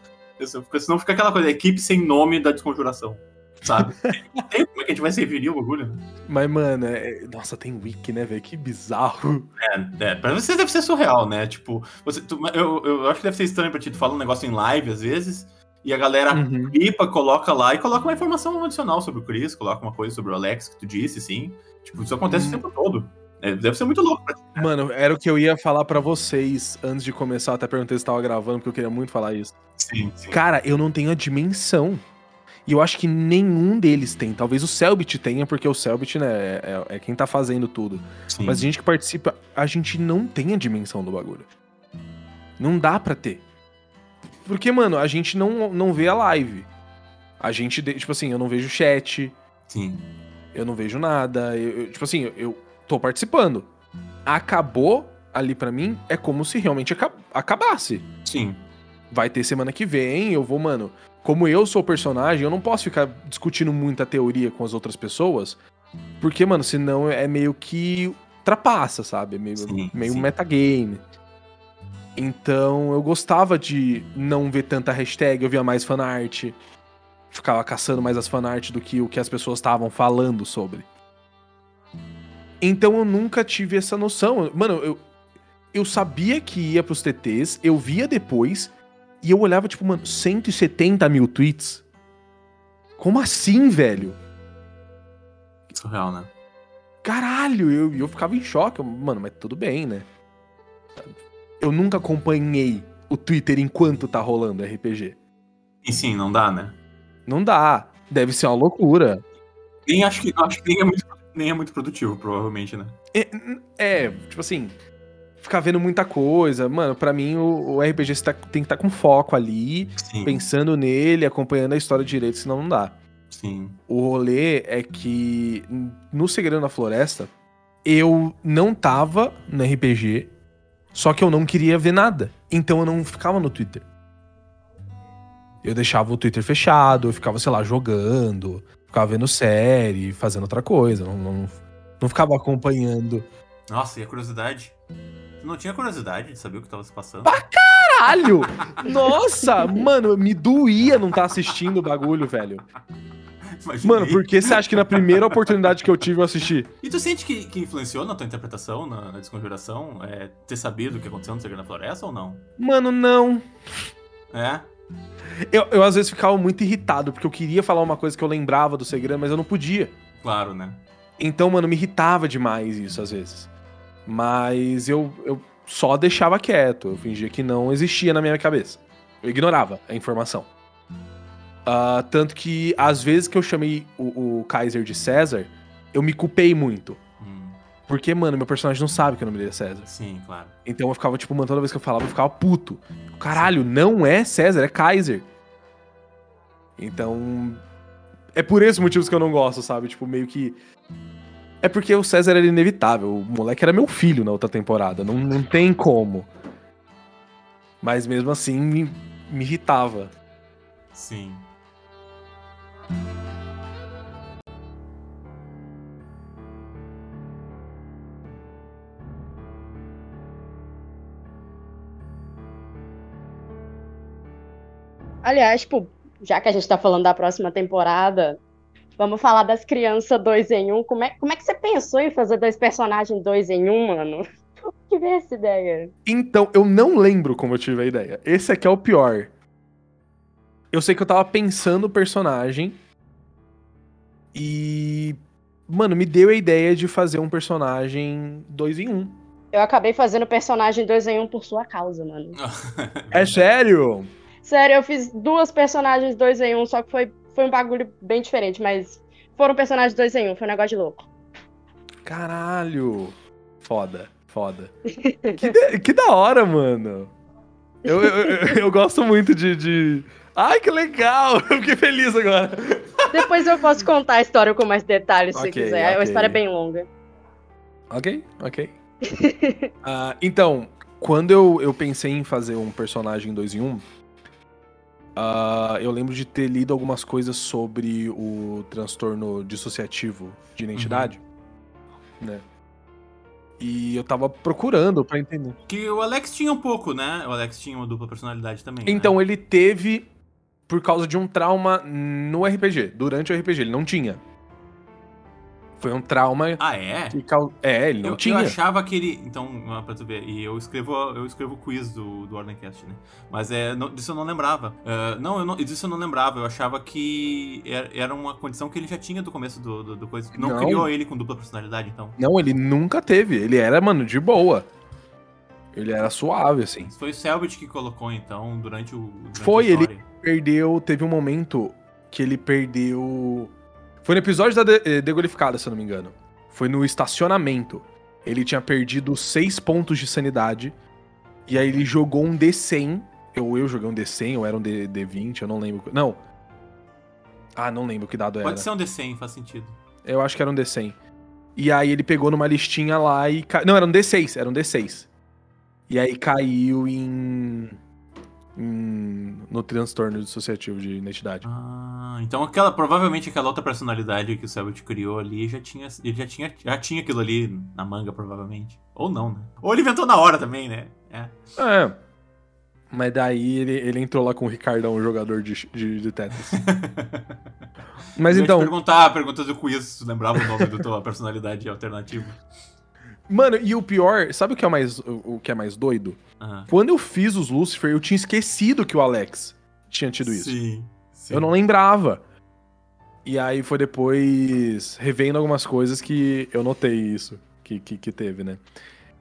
Speaker 1: Senão fica aquela coisa, equipe sem nome da desconjuração. Sabe? Não tem como é que a gente vai servir o bagulho, né?
Speaker 3: Mas, mano, é- nossa, tem wiki, né, velho? Que bizarro.
Speaker 1: É, é, pra vocês deve ser surreal, né? Tipo, você, tu- eu, eu acho que deve ser estranho pra ti. Tu fala um negócio em live às vezes, e a galera
Speaker 3: Uhum.
Speaker 1: clipa, coloca lá e coloca uma informação adicional sobre o Chris, coloca uma coisa sobre o Alex que tu disse, sim. Tipo, isso acontece
Speaker 3: Hum.
Speaker 1: o tempo todo. É, deve ser muito louco pra ti.
Speaker 3: Mano, era o que eu ia falar pra vocês antes de começar. Até perguntei se tava gravando, porque eu queria muito falar isso.
Speaker 1: Sim, sim.
Speaker 3: Cara, eu não tenho a dimensão. E eu acho que nenhum deles tem. Talvez o Selbit tenha, porque o Selbit, né, é, é quem tá fazendo tudo.
Speaker 1: sim.
Speaker 3: Mas a gente que participa, a gente não tem a dimensão do bagulho. Não dá pra ter. Porque, mano, a gente não, não vê a live. A gente, tipo assim, eu não vejo chat,
Speaker 1: Sim.
Speaker 3: eu não vejo nada. eu- eu- tipo assim, eu, tô participando. Acabou ali pra mim, é como se realmente aca- acabasse.
Speaker 1: Sim.
Speaker 3: Vai ter semana que vem, eu vou, mano. Como eu sou o personagem, eu não posso ficar discutindo muita teoria com as outras pessoas. Porque, mano, senão é meio que ultrapassa, sabe? É meio,
Speaker 1: Sim,
Speaker 3: meio
Speaker 1: sim.
Speaker 3: metagame. Então eu gostava de não ver tanta hashtag, eu via mais fanart. Ficava caçando mais as fanart do que o que as pessoas estavam falando sobre. Então eu nunca tive essa noção. Mano, eu, eu sabia que ia pros TTs, eu via depois, e eu olhava, tipo, mano, 170 mil tweets. Como assim, velho?
Speaker 1: Surreal, né?
Speaker 3: Caralho, eu, eu ficava em choque. Eu, Mano, mas tudo bem, né? Eu nunca acompanhei o Twitter enquanto tá rolando RPG.
Speaker 1: E sim, não dá, né?
Speaker 3: Não dá. Deve ser uma loucura.
Speaker 1: Nem acho que, acho que nem, é muito, nem é muito produtivo, provavelmente, né?
Speaker 3: É, é, tipo assim, ficar vendo muita coisa. Mano, pra mim o, o RPG tá- tem que estar com foco ali,
Speaker 1: Sim.
Speaker 3: pensando nele, acompanhando a história direito, senão não dá.
Speaker 1: Sim.
Speaker 3: O rolê é que no Segredo da Floresta, eu não tava no RPG, só que eu não queria ver nada. Então eu não ficava no Twitter. Eu deixava o Twitter fechado, eu ficava, sei lá, jogando, ficava vendo série, fazendo outra coisa. Não, não, não ficava acompanhando.
Speaker 1: Nossa, e a curiosidade? Não tinha curiosidade de saber o que tava se passando?
Speaker 3: Caralho! Nossa, mano, me doía não estar assistindo o bagulho, velho.
Speaker 1: Imaginei.
Speaker 3: Mano, por que você acha que na primeira oportunidade que eu tive eu assisti?
Speaker 1: E tu sente que, que influenciou na tua interpretação, na, na desconjuração? É, ter sabido o que aconteceu no Segredo da Floresta ou não?
Speaker 3: Mano, não.
Speaker 1: É?
Speaker 3: Eu, eu às vezes ficava muito irritado, porque eu queria falar uma coisa que eu lembrava do segredo, mas eu não podia.
Speaker 1: Claro, né?
Speaker 3: Então, mano, me irritava demais isso às vezes. Mas eu, eu só deixava quieto, eu fingia que não existia na minha cabeça. Eu ignorava a informação. Ah, tanto que, às vezes que eu chamei o, o Kaiser de César, eu me culpei muito.
Speaker 1: Hum,
Speaker 3: Porque, mano, meu personagem não sabe que o nome dele é César.
Speaker 1: sim, claro.
Speaker 3: Então eu ficava, tipo, mano, toda vez que eu falava, eu ficava puto. Caralho, não é César, é Kaiser. Então. É por esses motivos que eu não gosto, sabe? Tipo, meio que. É porque o César era inevitável. O moleque era meu filho na outra temporada. Não, não tem como. Mas mesmo assim, me, me irritava.
Speaker 1: Sim.
Speaker 2: Aliás, tipo, já que a gente tá falando da próxima temporada, vamos falar das crianças dois em um. Como é, como é que você pensou em fazer dois personagens dois em um, mano? Que veio essa ideia?
Speaker 3: Então, eu não lembro como eu tive a ideia. Esse aqui é o pior. Eu sei que eu tava pensando o personagem. E. Mano, me deu a ideia de fazer um personagem dois em um.
Speaker 2: Eu acabei fazendo personagem dois em um por sua causa, mano.
Speaker 3: É sério?
Speaker 2: Sério, eu fiz duas personagens dois em um, só que foi, foi um bagulho bem diferente, mas foram personagens dois em um, foi um negócio de louco.
Speaker 3: Caralho. Foda, foda. que, da- que da hora, mano. Eu, eu, eu, gosto muito de, de. Ai, que legal! Eu fiquei feliz agora.
Speaker 2: Depois eu posso contar a história com mais detalhes, se
Speaker 3: Ok,
Speaker 2: quiser. É uma história bem longa.
Speaker 3: Ok, ok. Ah, então, quando eu, eu pensei em fazer um personagem 2 em 1, ah, eu lembro de ter lido algumas coisas sobre o transtorno dissociativo de identidade, né? E eu tava procurando pra entender.
Speaker 1: Que o Alex tinha um pouco, né? O Alex tinha uma dupla personalidade também. né?
Speaker 3: Então, ele teve por causa de um trauma no RPG, durante o RPG, ele não tinha. Foi um trauma
Speaker 1: Ah, é?
Speaker 3: que cau... É, ele não
Speaker 1: eu,
Speaker 3: tinha.
Speaker 1: eu achava que ele. Então, pra tu ver, e eu escrevo eu escrevo o quiz do, do Ordencast, né? Mas é, não- disso eu não lembrava. Ah, não, eu não, disso eu não lembrava. Eu achava que era, era uma condição que ele já tinha do começo do, do, do coisa. Não,
Speaker 3: Não.
Speaker 1: criou ele com dupla personalidade, então.
Speaker 3: Não, ele nunca teve. Ele era, mano, de boa. Ele era suave, assim.
Speaker 1: Foi o Selbit que colocou, então, durante o. durante
Speaker 3: Foi, ele-. Perdeu. Teve um momento que ele perdeu. Foi no episódio da de- eh, Degolificada, se eu não me engano. Foi no estacionamento. Ele tinha perdido 6 pontos de sanidade. E aí ele jogou um D100. Ou eu joguei um D100, ou era um D, D20, eu não lembro. Não. Ah, não lembro que dado era.
Speaker 1: Pode ser um D100, faz sentido.
Speaker 3: Eu acho que era um D100. E aí ele pegou numa listinha lá e. Ca... Não, era um D6, era um D6. E aí caiu em. Em- no transtorno dissociativo de identidade.
Speaker 1: Ah, então aquela, provavelmente aquela outra personalidade que o Selbit criou ali já tinha, ele já tinha, já tinha aquilo ali na manga, provavelmente. Ou não, né? Ou ele inventou na hora também, né? É.
Speaker 3: É. Mas daí ele, ele entrou lá com o Ricardão, o jogador de, de, de Tetris. Mas
Speaker 1: Eu ia te
Speaker 3: então,
Speaker 1: perguntar a pergunta do quiz, se lembrava o nome da tua personalidade alternativa.
Speaker 3: Mano, e o pior, sabe o que é mais, o, o que é mais doido?
Speaker 1: Aham.
Speaker 3: Quando eu fiz os Lucifer, eu tinha esquecido que o Alex tinha tido isso.
Speaker 1: Sim, sim.
Speaker 3: Eu não lembrava. E aí foi depois revendo algumas coisas que eu notei isso que, que, que teve, né?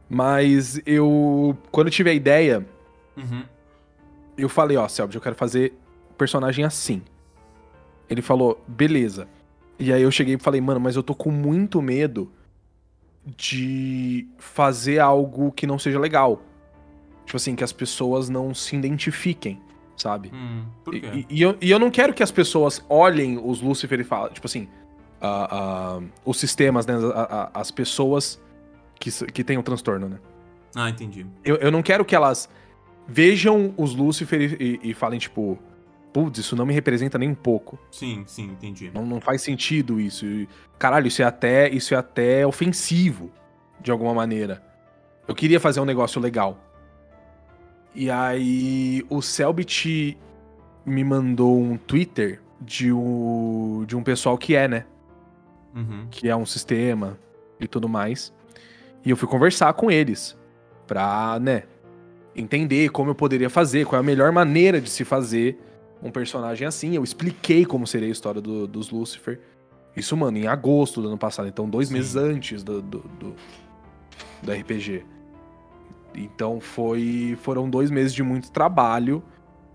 Speaker 3: Mas eu. Quando eu tive a ideia,
Speaker 1: Uhum.
Speaker 3: eu falei, ó, Selbit, eu quero fazer personagem assim. Ele falou, beleza. E aí eu cheguei e falei, mano, mas eu tô com muito medo de fazer algo que não seja legal. Tipo assim, que as pessoas não se identifiquem, sabe?
Speaker 1: Hum, por quê?
Speaker 3: E, e- eu, e eu não quero que as pessoas olhem os Lucifer e falem, tipo assim, ah, ah, os sistemas, né? a- a- as pessoas que, que têm o transtorno, né?
Speaker 1: Ah, entendi.
Speaker 3: Eu, eu não quero que elas vejam os Lucifer e, e- e falem, tipo, putz, isso não me representa nem um pouco.
Speaker 1: Sim, sim, entendi.
Speaker 3: Não, não faz sentido isso. Caralho, isso é até isso é até ofensivo, de alguma maneira. Eu queria fazer um negócio legal. E aí o Selbit me mandou um Twitter de um, de um pessoal que é, né?
Speaker 1: Uhum.
Speaker 3: Que é um sistema e tudo mais. E eu fui conversar com eles pra, né, entender como eu poderia fazer, qual é a melhor maneira de se fazer um personagem assim. Eu expliquei como seria a história do- dos Lucifer. Isso, mano, em agosto do ano passado. Então, dois
Speaker 1: Sim.
Speaker 3: meses antes do, do, do, do RPG. Então, foi, foram dois meses de muito trabalho.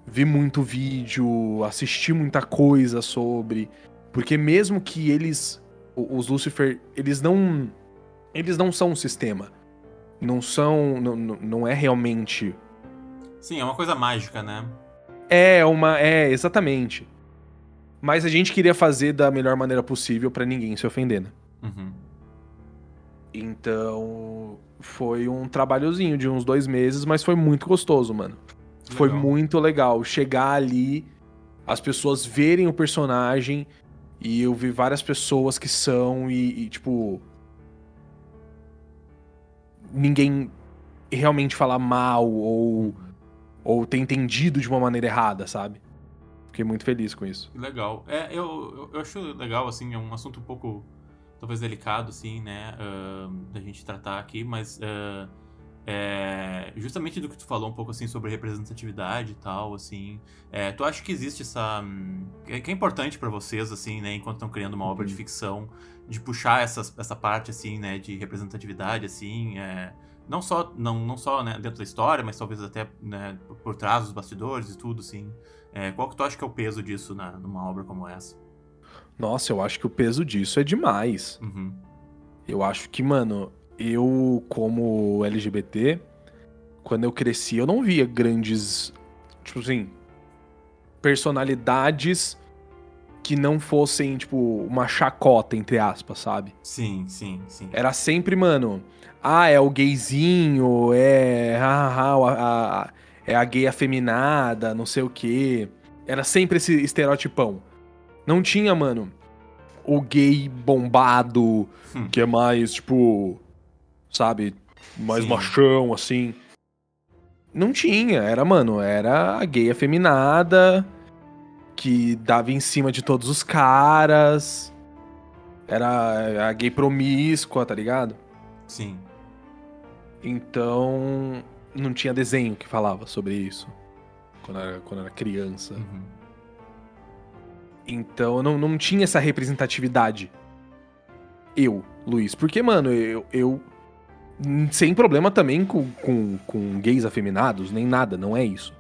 Speaker 3: Vi muito vídeo, assisti muita coisa sobre. Porque mesmo que eles, os Lucifer, eles não, eles não são um sistema. Não são, não não é realmente
Speaker 1: Sim, é uma coisa mágica, né?
Speaker 3: É uma. É, exatamente. Mas a gente queria fazer da melhor maneira possível pra ninguém se ofender, né?
Speaker 1: Uhum.
Speaker 3: Então. Foi um trabalhozinho de uns dois meses, mas foi muito gostoso, mano. Foi
Speaker 1: Legal.
Speaker 3: muito legal. Chegar ali, as pessoas verem o personagem, e eu vi várias pessoas que são, e, e, tipo. Ninguém realmente falar mal ou, ou ter entendido de uma maneira errada, sabe? Fiquei muito feliz com isso.
Speaker 1: Legal. É, eu, eu, acho legal, assim, é um assunto um pouco, talvez delicado, assim, né, ahn, da gente tratar aqui, mas ah, é, justamente do que tu falou um pouco, assim, sobre representatividade e tal, assim, é, tu acha que existe essa... hum, que que é importante pra vocês, assim, né, enquanto estão criando uma obra de ficção, de puxar essas, essa parte, assim, né, de representatividade, assim, é, não só, não, não só né, dentro da história, mas talvez até né, por, trás dos bastidores e tudo, assim. É, qual que tu acha que é o peso disso na, numa obra como essa?
Speaker 3: Nossa, eu acho que o peso disso é demais.
Speaker 1: Uhum.
Speaker 3: Eu acho que, mano, eu, como LGBT, quando eu cresci, eu não via grandes, tipo assim, personalidades que não fossem, tipo, uma chacota, entre aspas, sabe?
Speaker 1: Sim, sim, sim.
Speaker 3: Era sempre, mano. Ah, é o gayzinho, é. Ah, ah, a- a- é a gay afeminada, não sei o quê. Era sempre esse estereotipão. Não tinha, mano, o gay bombado,
Speaker 1: Hum.
Speaker 3: que é mais, tipo. Sabe? Mais
Speaker 1: Sim.
Speaker 3: machão, assim. Não tinha. Era, mano, era a gay afeminada, que dava em cima de todos os caras. Era a gay promíscua, tá ligado?
Speaker 1: Sim.
Speaker 3: Então, não tinha desenho que falava sobre isso. Quando era, quando era criança.
Speaker 1: Uhum.
Speaker 3: Então, não, não tinha essa representatividade. Eu, Luiz. Porque, mano, eu. eu sem problema também com, com, com gays afeminados, nem nada, não é isso.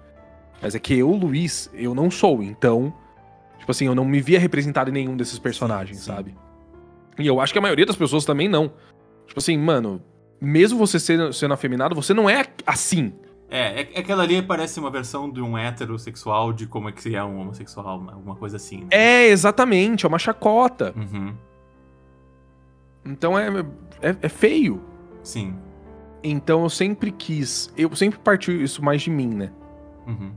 Speaker 3: Mas é que eu, Luiz, eu não sou. Então, tipo assim, eu não me via representado em nenhum desses personagens,
Speaker 1: sim.
Speaker 3: sabe? E eu acho que a maioria das pessoas também não. Tipo assim, mano, mesmo você sendo, sendo afeminado, você não é assim.
Speaker 1: É, é, aquela ali parece uma versão de um heterossexual de como é que é um homossexual, alguma coisa assim. né?
Speaker 3: É, exatamente, é uma chacota.
Speaker 1: Uhum.
Speaker 3: Então é, é, é feio.
Speaker 1: Sim.
Speaker 3: Então eu sempre quis. Eu sempre partiu isso mais de mim, né?
Speaker 1: Uhum.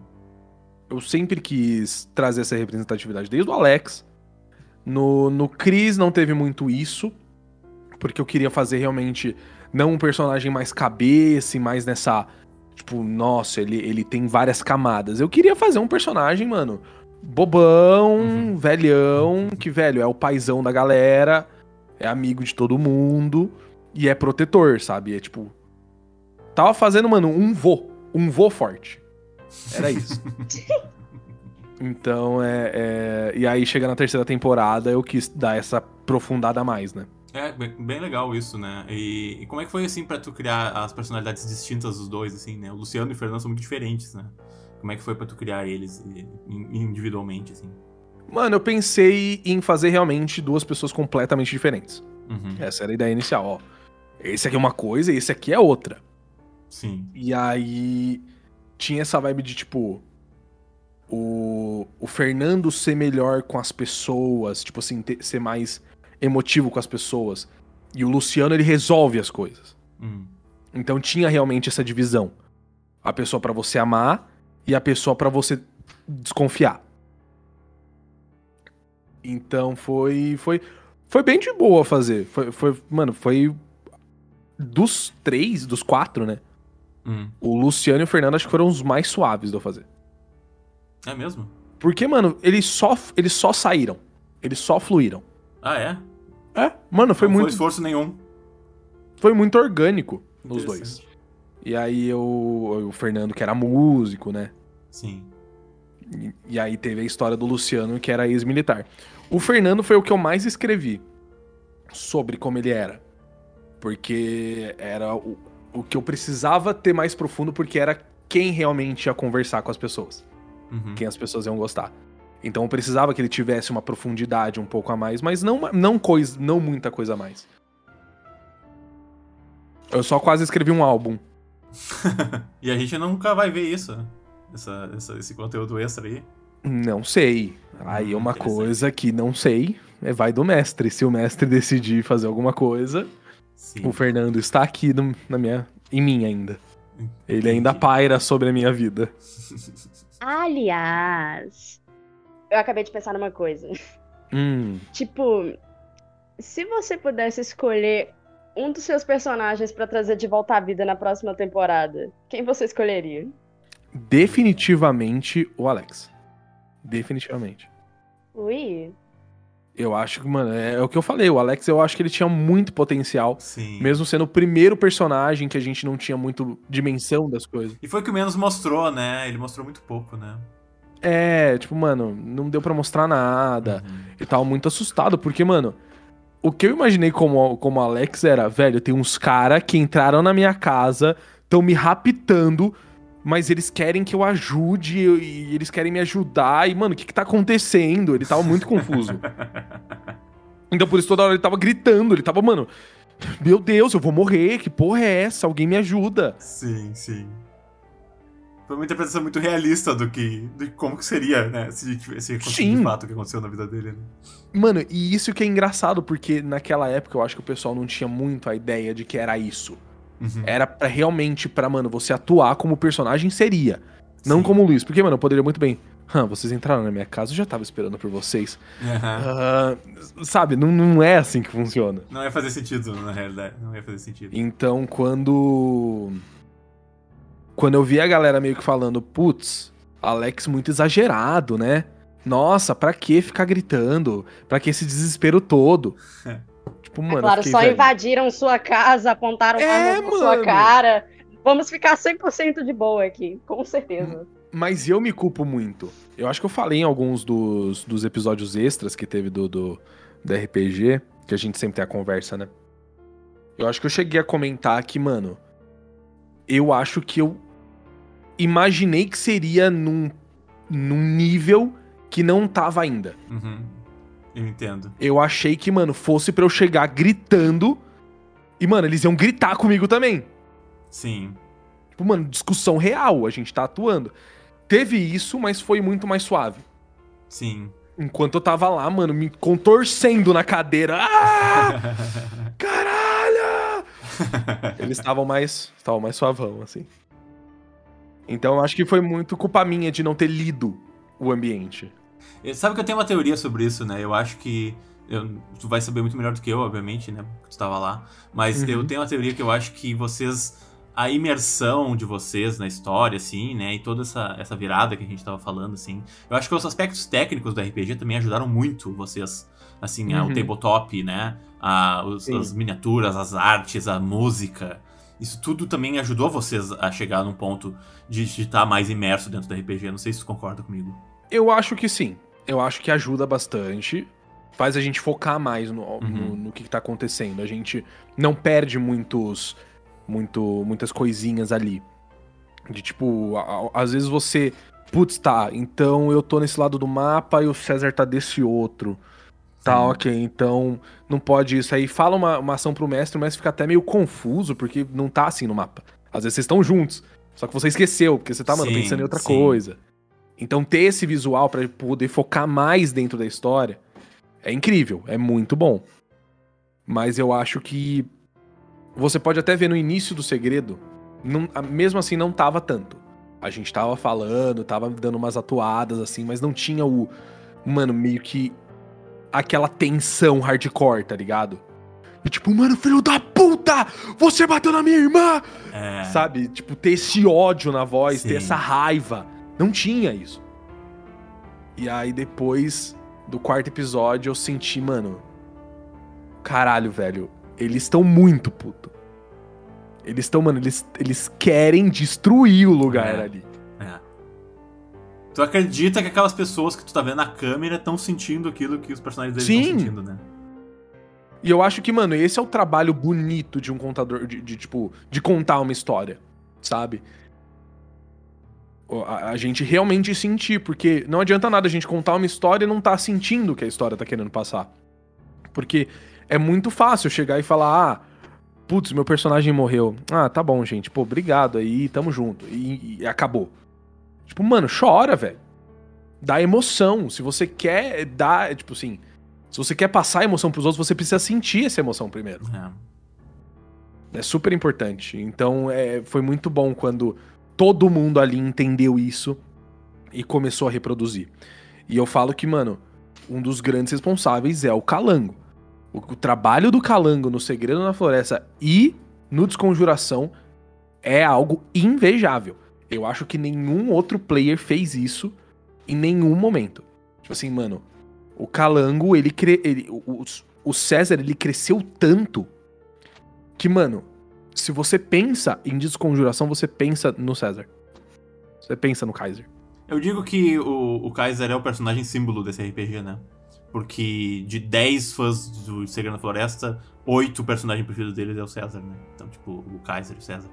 Speaker 3: Eu sempre quis trazer essa representatividade, desde o Alex. No, no Chris não teve muito isso, porque eu queria fazer realmente não um personagem mais cabeça e mais nessa. Tipo, nossa, ele, ele tem várias camadas. Eu queria fazer um personagem, mano, bobão,
Speaker 1: Uhum.
Speaker 3: velhão, que, velho, é o paizão da galera, é amigo de todo mundo e é protetor, sabe? É tipo. Tava fazendo, mano, um vô. Um vô forte. Era isso. Então, é, é- E aí, chega na terceira temporada, eu quis dar essa aprofundada a mais, né?
Speaker 1: É, bem, legal isso, né? E, e como é que foi, assim, pra tu criar as personalidades distintas dos dois, assim, né? O Luciano e o Fernando são muito diferentes, né? Como é que foi pra tu criar eles in- individualmente, assim?
Speaker 3: Mano, eu pensei em fazer realmente duas pessoas completamente diferentes.
Speaker 1: Uhum.
Speaker 3: Essa era a ideia inicial, ó. Esse aqui é uma coisa e esse aqui é outra.
Speaker 1: Sim.
Speaker 3: E aí tinha essa vibe de tipo. O, o Fernando ser melhor com as pessoas, tipo assim, ter- ser mais emotivo com as pessoas. E o Luciano, ele resolve as coisas.
Speaker 1: Hum.
Speaker 3: Então tinha realmente essa divisão. A pessoa pra você amar e a pessoa pra você desconfiar. Então foi foi foi bem de boa fazer. Foi, foi mano, foi dos três, dos quatro, né?
Speaker 1: Hum.
Speaker 3: O Luciano e o Fernando acho que foram os mais suaves de eu fazer.
Speaker 1: É mesmo?
Speaker 3: Porque, mano, eles só eles só saíram. Eles só fluíram.
Speaker 1: Ah, é?
Speaker 3: É, mano, foi
Speaker 1: Não
Speaker 3: muito
Speaker 1: foi esforço nenhum.
Speaker 3: foi muito orgânico os dois. E aí eu, o Fernando que era músico, né?
Speaker 1: Sim.
Speaker 3: E, e aí teve a história do Luciano, que era ex-militar. O Fernando foi o que eu mais escrevi sobre como ele era. Porque era o, o que eu precisava ter mais profundo, porque era quem realmente ia conversar com as pessoas.
Speaker 1: Uhum.
Speaker 3: Quem as pessoas iam gostar. Então eu precisava que ele tivesse uma profundidade um pouco a mais, mas não, não, coisa, não muita coisa a mais. Eu só quase escrevi um álbum.
Speaker 1: e a gente nunca vai ver isso, né? Essa, essa- esse conteúdo extra aí.
Speaker 3: Não sei. Aí é uma coisa que não sei. É vai do mestre. Se o mestre decidir fazer alguma coisa,
Speaker 1: Sim.
Speaker 3: o Fernando está aqui no- na minha, em mim ainda. Ele ainda paira sobre a minha vida.
Speaker 2: Aliás, eu acabei de pensar numa coisa.
Speaker 3: Hum,
Speaker 2: Tipo, se você pudesse escolher um dos seus personagens pra trazer de volta à vida na próxima temporada, quem você escolheria?
Speaker 3: definitivamente o Alex. Definitivamente.
Speaker 2: Ui.
Speaker 3: Eu acho que, mano, é, é o que eu falei. O Alex, eu acho que ele tinha muito potencial.
Speaker 1: Sim.
Speaker 3: Mesmo sendo o primeiro personagem que a gente não tinha muito dimensão das coisas.
Speaker 1: E foi o que menos mostrou, né? Ele mostrou muito pouco, né?
Speaker 3: É, tipo, mano, não deu pra mostrar nada.
Speaker 1: Uhum.
Speaker 3: Eu tava muito assustado, porque, mano, o que eu imaginei como, como Alex era, velho, tem uns cara que entraram na minha casa, estão me raptando, mas eles querem que eu ajude e eles querem me ajudar. E, mano, o que que tá acontecendo? Ele tava muito confuso. Então, por isso, toda hora ele tava gritando, ele tava, mano, meu Deus, eu vou morrer, que porra é essa? Alguém me ajuda.
Speaker 1: Sim, sim. Foi uma interpretação muito realista do que. de como que seria, né? Se, se de fato o que aconteceu na vida dele, né?
Speaker 3: Mano, e isso que é engraçado, porque naquela época eu acho que o pessoal não tinha muito a ideia de que era isso.
Speaker 1: Uhum.
Speaker 3: Era pra realmente pra, mano, você atuar como o personagem seria. Não
Speaker 1: Sim.
Speaker 3: como o Luiz. Porque, mano, eu poderia muito bem. "Hã, vocês entraram na minha casa, eu já tava esperando por vocês.
Speaker 1: Aham.
Speaker 3: Ah, sabe, não, não é assim que funciona.
Speaker 1: Não ia fazer sentido, na realidade. Não ia fazer sentido.
Speaker 3: Então, quando. Quando eu vi a galera meio que falando, putz, Alex muito exagerado, né? Nossa, pra que ficar gritando? Pra que esse desespero todo? tipo, mano.
Speaker 2: É claro, só
Speaker 3: velho,
Speaker 2: invadiram sua casa, apontaram
Speaker 3: É,
Speaker 2: armas na sua cara. Vamos ficar 100% de boa aqui, com certeza.
Speaker 3: Mas eu me culpo muito. Eu acho que eu falei em alguns dos, dos episódios extras que teve do, do, do RPG, que a gente sempre tem a conversa, né? Eu acho que eu cheguei a comentar que, mano, eu acho que eu imaginei que seria num, num nível que não tava ainda.
Speaker 1: Uhum. Eu entendo.
Speaker 3: Eu achei que, mano, fosse pra eu chegar gritando e, mano, eles iam gritar comigo também.
Speaker 1: Sim.
Speaker 3: Tipo, mano, discussão real, a gente tá atuando. Teve isso, mas foi muito mais suave.
Speaker 1: Sim.
Speaker 3: Enquanto eu tava lá, mano, me contorcendo na cadeira. Ah! Caralho! Eles estavam mais, estavam mais suavão, assim. Então eu acho que foi muito culpa minha de não ter lido o ambiente.
Speaker 1: Sabe que eu tenho uma teoria sobre isso, né? Eu acho que. eu- tu vai saber muito melhor do que eu, obviamente, né? Porque tu tava lá. Mas
Speaker 3: Uhum.
Speaker 1: eu tenho uma teoria que eu acho que vocês. A imersão de vocês na história, assim, né? E toda essa, essa virada que a gente tava falando, assim. Eu acho que os aspectos técnicos do RPG também ajudaram muito vocês. Assim, o
Speaker 3: Uhum.
Speaker 1: tabletop, né? A, os- as miniaturas, as artes, a música. Isso tudo também ajudou vocês a chegar num ponto de estar mais imerso dentro do RPG. Não sei se tu concorda comigo.
Speaker 3: Eu acho que sim. Eu acho que ajuda bastante. Faz a gente focar mais no,
Speaker 1: Uhum.
Speaker 3: no, no que, que tá acontecendo. A gente não perde muitos, muito, muitas coisinhas ali. De tipo, a- a- às vezes você. Putz, tá, então eu tô nesse lado do mapa e o César tá desse outro. Tá, ok, então não pode isso. Aí fala uma, uma ação pro mestre, o mestre fica até meio confuso, porque não tá assim no mapa. Às vezes vocês estão juntos, só que você esqueceu, porque você tá, mano,
Speaker 1: Sim,
Speaker 3: pensando em outra
Speaker 1: sim.
Speaker 3: coisa. Então ter esse visual pra poder focar mais dentro da história é incrível, é muito bom. Mas eu acho que você pode até ver no início do segredo, não- mesmo assim não tava tanto. A gente tava falando, tava dando umas atuadas assim, mas não tinha o mano meio que aquela tensão hardcore, tá ligado? E tipo, mano, filho da puta! Você bateu na minha irmã!
Speaker 1: É.
Speaker 3: Sabe? Tipo, ter esse ódio na voz,
Speaker 1: Sim.
Speaker 3: ter essa raiva. Não tinha isso. E aí depois do quarto episódio eu senti, mano. Caralho, velho. Eles estão muito puto. Eles estão, mano, eles, eles querem destruir o lugar
Speaker 1: É.
Speaker 3: ali.
Speaker 1: Tu acredita que aquelas pessoas que tu tá vendo na câmera estão sentindo aquilo que os personagens deles estão sentindo, né?
Speaker 3: E eu acho que, mano, esse é o trabalho bonito de um contador, de, de, tipo, de contar uma história, sabe? A, a gente realmente sentir, porque não adianta nada a gente contar uma história e não tá sentindo o que a história tá querendo passar. Porque é muito fácil chegar e falar, ah, putz, meu personagem morreu. Ah, tá bom, gente, pô, obrigado aí, tamo junto. E, e acabou. Tipo, mano, chora, velho. Dá emoção. Se você quer dar, tipo assim, se você quer passar emoção pros outros, você precisa sentir essa emoção primeiro.
Speaker 1: É.
Speaker 3: É super importante. Então, é, foi muito bom quando todo mundo ali entendeu isso e começou a reproduzir. E eu falo que, mano, um dos grandes responsáveis é o Calango. O, o trabalho do Calango no Segredo na Floresta e no Desconjuração é algo invejável. Eu acho que nenhum outro player fez isso em nenhum momento. Tipo assim, mano, o Calango, ele, cre... ele o, o- César, ele cresceu tanto que, mano, se você pensa em desconjuração, você pensa no César. Você pensa no Kaiser.
Speaker 1: Eu digo que o, o Kaiser é o personagem símbolo desse RPG, né? Porque de 10 fãs do Segredo na Floresta, 8 o personagem preferido deles é o César, né? Então, tipo, o Kaiser o César.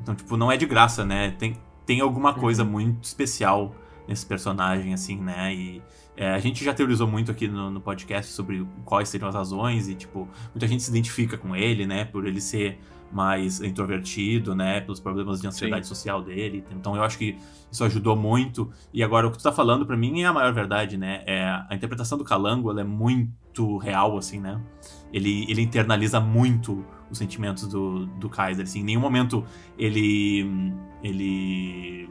Speaker 1: Então, tipo, não é de graça, né? Tem, tem alguma coisa muito especial nesse personagem, assim, né? E é, a gente já teorizou muito aqui no, no, podcast sobre quais seriam as razões, e, tipo, muita gente se identifica com ele, né? Por ele ser mais introvertido, né? Pelos problemas de ansiedade Sim. social dele. Então eu acho que isso ajudou muito. E agora o que tu tá falando para mim é a maior verdade, né? É, a interpretação do Calango ela é muito real, assim, né? Ele, ele internaliza muito os sentimentos do, do Kaiser, assim. Em nenhum momento ele. ele.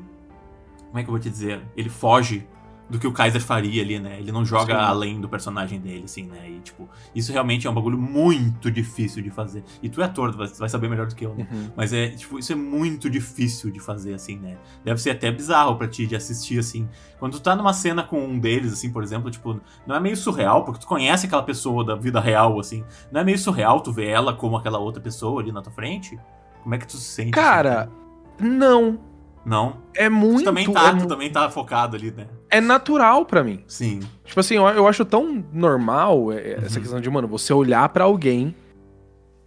Speaker 1: Como é que eu vou te dizer? Ele foge do que o Kaiser faria ali, né? Ele não joga Sim. além do personagem dele, assim, né? E, tipo, isso realmente é um bagulho muito difícil de fazer. E tu é ator, tu vai saber melhor do que eu, né? Uhum. Mas é, tipo, isso é muito difícil de fazer, assim, né? Deve ser até bizarro para ti de assistir, assim. Quando tu tá numa cena com um deles, assim, por exemplo, tipo, não é meio surreal, porque tu conhece aquela pessoa da vida real, assim. Não é meio surreal tu ver ela como aquela outra pessoa ali na tua frente? Como é que tu se sente?
Speaker 3: Cara, assim, não.
Speaker 1: Não.
Speaker 3: É muito. Tu
Speaker 1: também tá, é, tu também tá focado ali, né?
Speaker 3: É natural para mim.
Speaker 1: Sim.
Speaker 3: Tipo assim, eu, eu acho tão normal é, é, essa uhum. questão de, mano, você olhar para alguém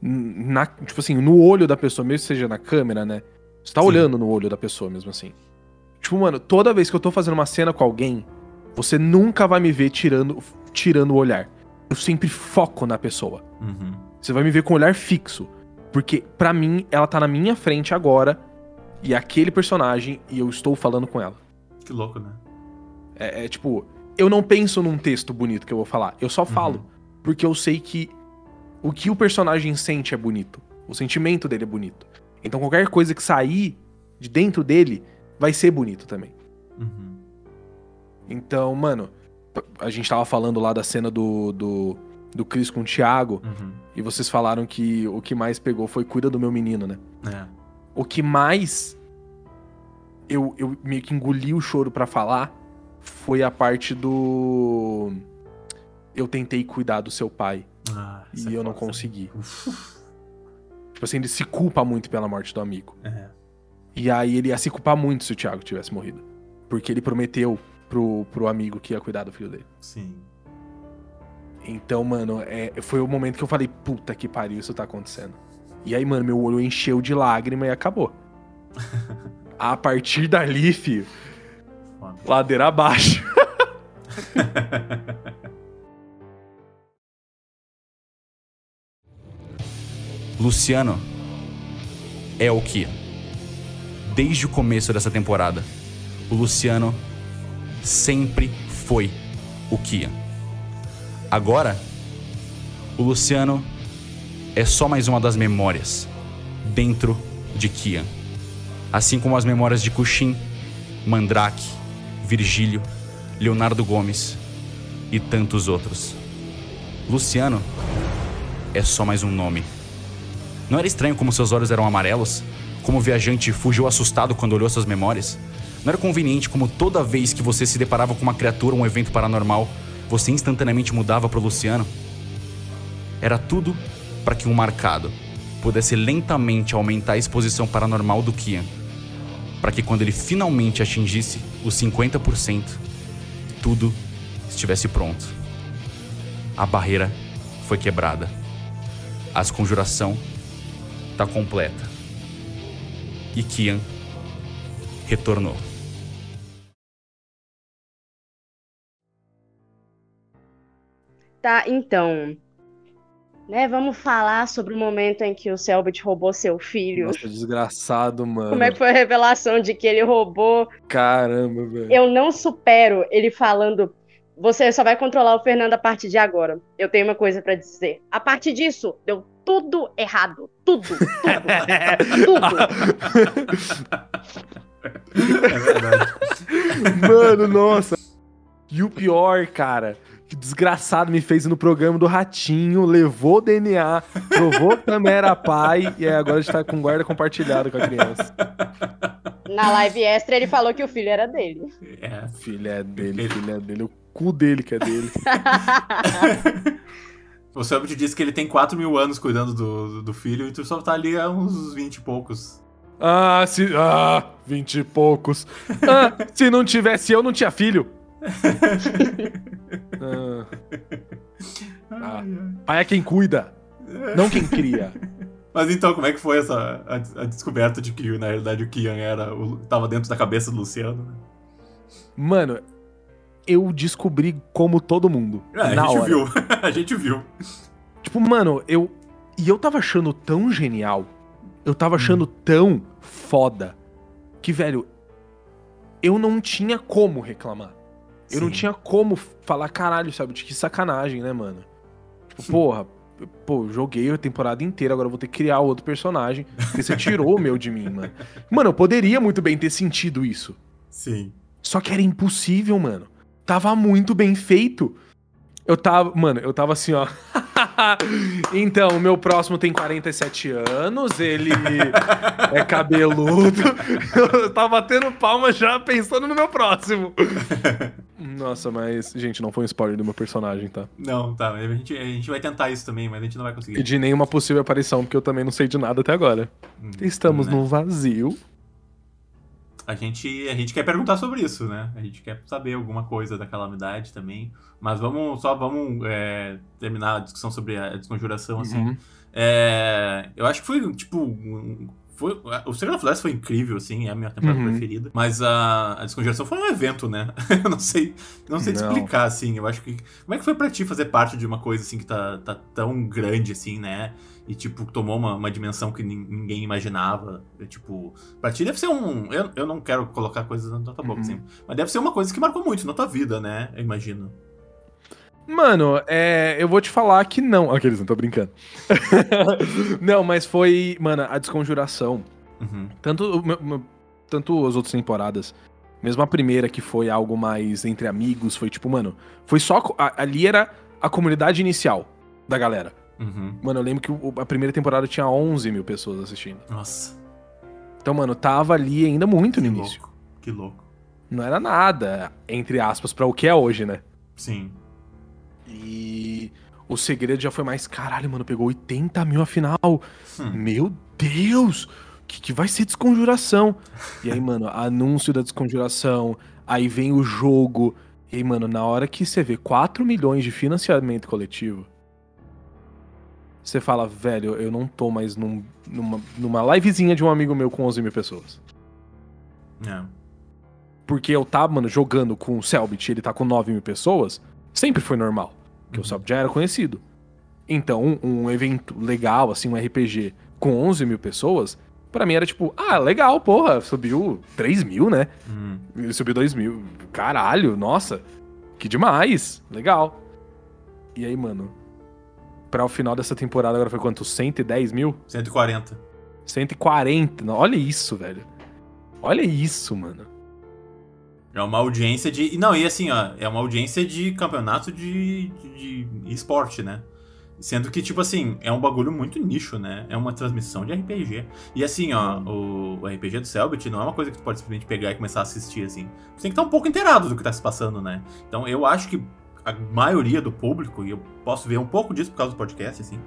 Speaker 3: na, tipo assim, no olho da pessoa, mesmo que seja na câmera, né? Você tá Sim. olhando no olho da pessoa mesmo assim. Tipo, mano, toda vez que eu tô fazendo uma cena com alguém, você nunca vai me ver tirando, tirando o olhar. Eu sempre foco na pessoa.
Speaker 1: Uhum.
Speaker 3: Você vai me ver com o olhar fixo. Porque, para mim, ela tá na minha frente agora e aquele personagem e eu estou falando com ela.
Speaker 1: Que louco, né?
Speaker 3: É, é tipo, eu não penso num texto bonito que eu vou falar, eu só falo. Uhum. Porque eu sei que o que o personagem sente é bonito. O sentimento dele é bonito. Então qualquer coisa que sair de dentro dele vai ser bonito também.
Speaker 1: Uhum.
Speaker 3: Então, mano, a gente tava falando lá da cena do, do, do Chris com o Thiago.
Speaker 1: Uhum.
Speaker 3: E vocês falaram que o que mais pegou foi cuida do meu menino, né?
Speaker 1: É
Speaker 3: o que mais eu, eu meio que engoli o choro para falar foi a parte do. Eu tentei cuidar do seu pai.
Speaker 1: Ah,
Speaker 3: e é eu não consegui. tipo assim, ele se culpa muito pela morte do amigo.
Speaker 1: É.
Speaker 3: E aí ele ia se culpar muito se o Thiago tivesse morrido. Porque ele prometeu pro, pro amigo que ia cuidar do filho dele.
Speaker 1: Sim.
Speaker 3: Então, mano, é, foi o momento que eu falei, puta que pariu, isso tá acontecendo. E aí, mano, meu olho encheu de lágrima e acabou. a partir dali, filho, ladeira abaixo.
Speaker 6: Luciano é o que? Desde o começo dessa temporada, o Luciano sempre foi o Kia. Agora, o Luciano é só mais uma das memórias dentro de Kian. Assim como as memórias de Kushin, Mandrake, Virgílio, Leonardo Gomes e tantos outros. Luciano é só mais um nome. Não era estranho como seus olhos eram amarelos? Como o viajante fugiu assustado quando olhou suas memórias? Não era conveniente como toda vez que você se deparava com uma criatura ou um evento paranormal, você instantaneamente mudava para Luciano? Era tudo para que um marcado pudesse lentamente aumentar a exposição paranormal do Kian, para que quando ele finalmente atingisse os 50%, tudo estivesse pronto. A barreira foi quebrada. A conjuração está completa. E Kian retornou.
Speaker 2: Tá, então, né, vamos falar sobre o momento em que o Selbit roubou seu filho.
Speaker 3: Nossa, desgraçado, mano.
Speaker 2: Como é que foi a revelação de que ele roubou?
Speaker 3: Caramba, velho.
Speaker 2: Eu não supero ele falando. Você só vai controlar o Fernando a partir de agora. Eu tenho uma coisa para dizer. A partir disso, deu tudo errado. Tudo. Tudo. tudo.
Speaker 1: É verdade.
Speaker 3: Mano, nossa. E o pior, cara, que desgraçado me fez no programa do Ratinho, levou o DNA, provou que também era pai, e agora a gente tá com guarda compartilhada com a criança.
Speaker 2: Na live extra ele falou que o filho era dele.
Speaker 3: É. Filho é dele, filho é dele, o cu dele que é dele.
Speaker 1: o Selbit disse que ele tem 4 mil anos cuidando do, do filho e tu só tá ali há uns 20 e poucos.
Speaker 3: Ah, se. Ah, 20 e poucos. Ah, se não tivesse eu, não tinha filho. Ah. Ah. Pai é quem cuida, não quem cria.
Speaker 1: Mas então, como é que foi essa a, a descoberta de que, na realidade, o Kian era o, tava dentro da cabeça do Luciano? Né?
Speaker 3: Mano, eu descobri como todo mundo.
Speaker 1: É, a gente
Speaker 3: hora.
Speaker 1: viu. a gente viu.
Speaker 3: Tipo, mano, eu. E eu tava achando tão genial. Eu tava achando tão foda. Que, velho, eu não tinha como reclamar. Eu não
Speaker 1: Sim.
Speaker 3: tinha como falar, caralho, sabe? Que sacanagem, né, mano? Tipo, porra, pô, joguei a temporada inteira, agora eu vou ter que criar outro personagem. Porque você tirou o meu de mim, mano. Mano, eu poderia muito bem ter sentido isso.
Speaker 1: Sim.
Speaker 3: Só que era impossível, mano. Tava muito bem feito. Eu tava, mano, eu tava assim, ó. então, o meu próximo tem 47 anos, ele é cabeludo. Eu tava batendo palma já pensando no meu próximo. Nossa, mas, gente, não foi um spoiler do meu personagem, tá?
Speaker 1: Não, tá. A gente, a gente vai tentar isso também, mas a gente não vai
Speaker 3: E
Speaker 1: conseguir.
Speaker 3: de nenhuma possível aparição, porque eu também não sei de nada até agora.
Speaker 1: Hum,
Speaker 3: Estamos
Speaker 1: né?
Speaker 3: num vazio.
Speaker 1: A gente, a gente quer perguntar sobre isso, né? A gente quer saber alguma coisa da calamidade também. Mas vamos, só vamos é, terminar a discussão sobre a desconjuração, assim.
Speaker 3: Uhum.
Speaker 1: É, eu acho que foi, tipo. Foi, o da Floresta foi incrível, assim, é a minha temporada
Speaker 3: Uhum.
Speaker 1: preferida. Mas a, a Descongelação foi um evento, né? eu não sei, não sei te
Speaker 3: Não.
Speaker 1: explicar, assim. Eu acho que. Como é que foi pra ti fazer parte de uma coisa, assim, que tá, tá tão grande, assim, né? E, tipo, tomou uma, uma dimensão que nin- ninguém imaginava. É, tipo, pra ti deve ser um. Eu, eu não quero colocar coisas na tua boca,
Speaker 3: Uhum.
Speaker 1: assim. Mas deve ser uma coisa que marcou muito na tua vida, né? Eu imagino.
Speaker 3: Mano, é, eu vou te falar que não. Aqueles, não tô brincando. não, mas foi, mano, a desconjuração.
Speaker 1: Uhum.
Speaker 3: Tanto, tanto as outras temporadas, mesmo a primeira que foi algo mais entre amigos, foi tipo, mano, foi só. ali era a comunidade inicial da galera.
Speaker 1: Uhum.
Speaker 3: Mano, eu lembro que o- a primeira temporada tinha 11 mil pessoas assistindo.
Speaker 1: Nossa,
Speaker 3: Então, mano, tava ali ainda muito
Speaker 1: que
Speaker 3: no início.
Speaker 1: louco. Que louco.
Speaker 3: Não era nada, entre aspas, pra o que é hoje, né?
Speaker 1: Sim.
Speaker 3: E o segredo já foi mais, caralho, mano, pegou 80 mil afinal.
Speaker 1: Hum.
Speaker 3: Meu Deus! O que, que vai ser desconjuração? E aí, mano, anúncio da desconjuração, aí vem o jogo. E aí, mano, na hora que você vê 4 milhões de financiamento coletivo, você fala, velho, eu não tô mais num- numa, numa livezinha de um amigo meu com 11 mil pessoas.
Speaker 1: É.
Speaker 3: Porque eu tava, mano, jogando com o Selbit, ele tá com 9 mil pessoas, sempre foi normal. Porque o Selbit já era conhecido. Então, um, um evento legal, assim, um RPG com 11 mil pessoas, pra mim era tipo, ah, legal, porra, subiu 3 mil, né?
Speaker 1: Hum.
Speaker 3: Ele subiu 2 mil. Caralho, nossa, que demais, legal. E aí, mano, pra o final dessa temporada agora foi quanto? 110 mil?
Speaker 1: 140.
Speaker 3: 140. Não, Olha isso, velho. Olha isso, mano.
Speaker 1: É uma audiência de. Não, e assim, ó, é uma audiência de campeonato de, de, de esporte, né? Sendo que, tipo assim, é um bagulho muito nicho, né? É uma transmissão de RPG. E assim, ó, o, o RPG do Selbit não é uma coisa que tu pode simplesmente pegar e começar a assistir, assim. Você tem que estar um pouco inteirado do que tá se passando, né? Então eu acho que a maioria do público, e eu posso ver um pouco disso por causa do podcast, assim.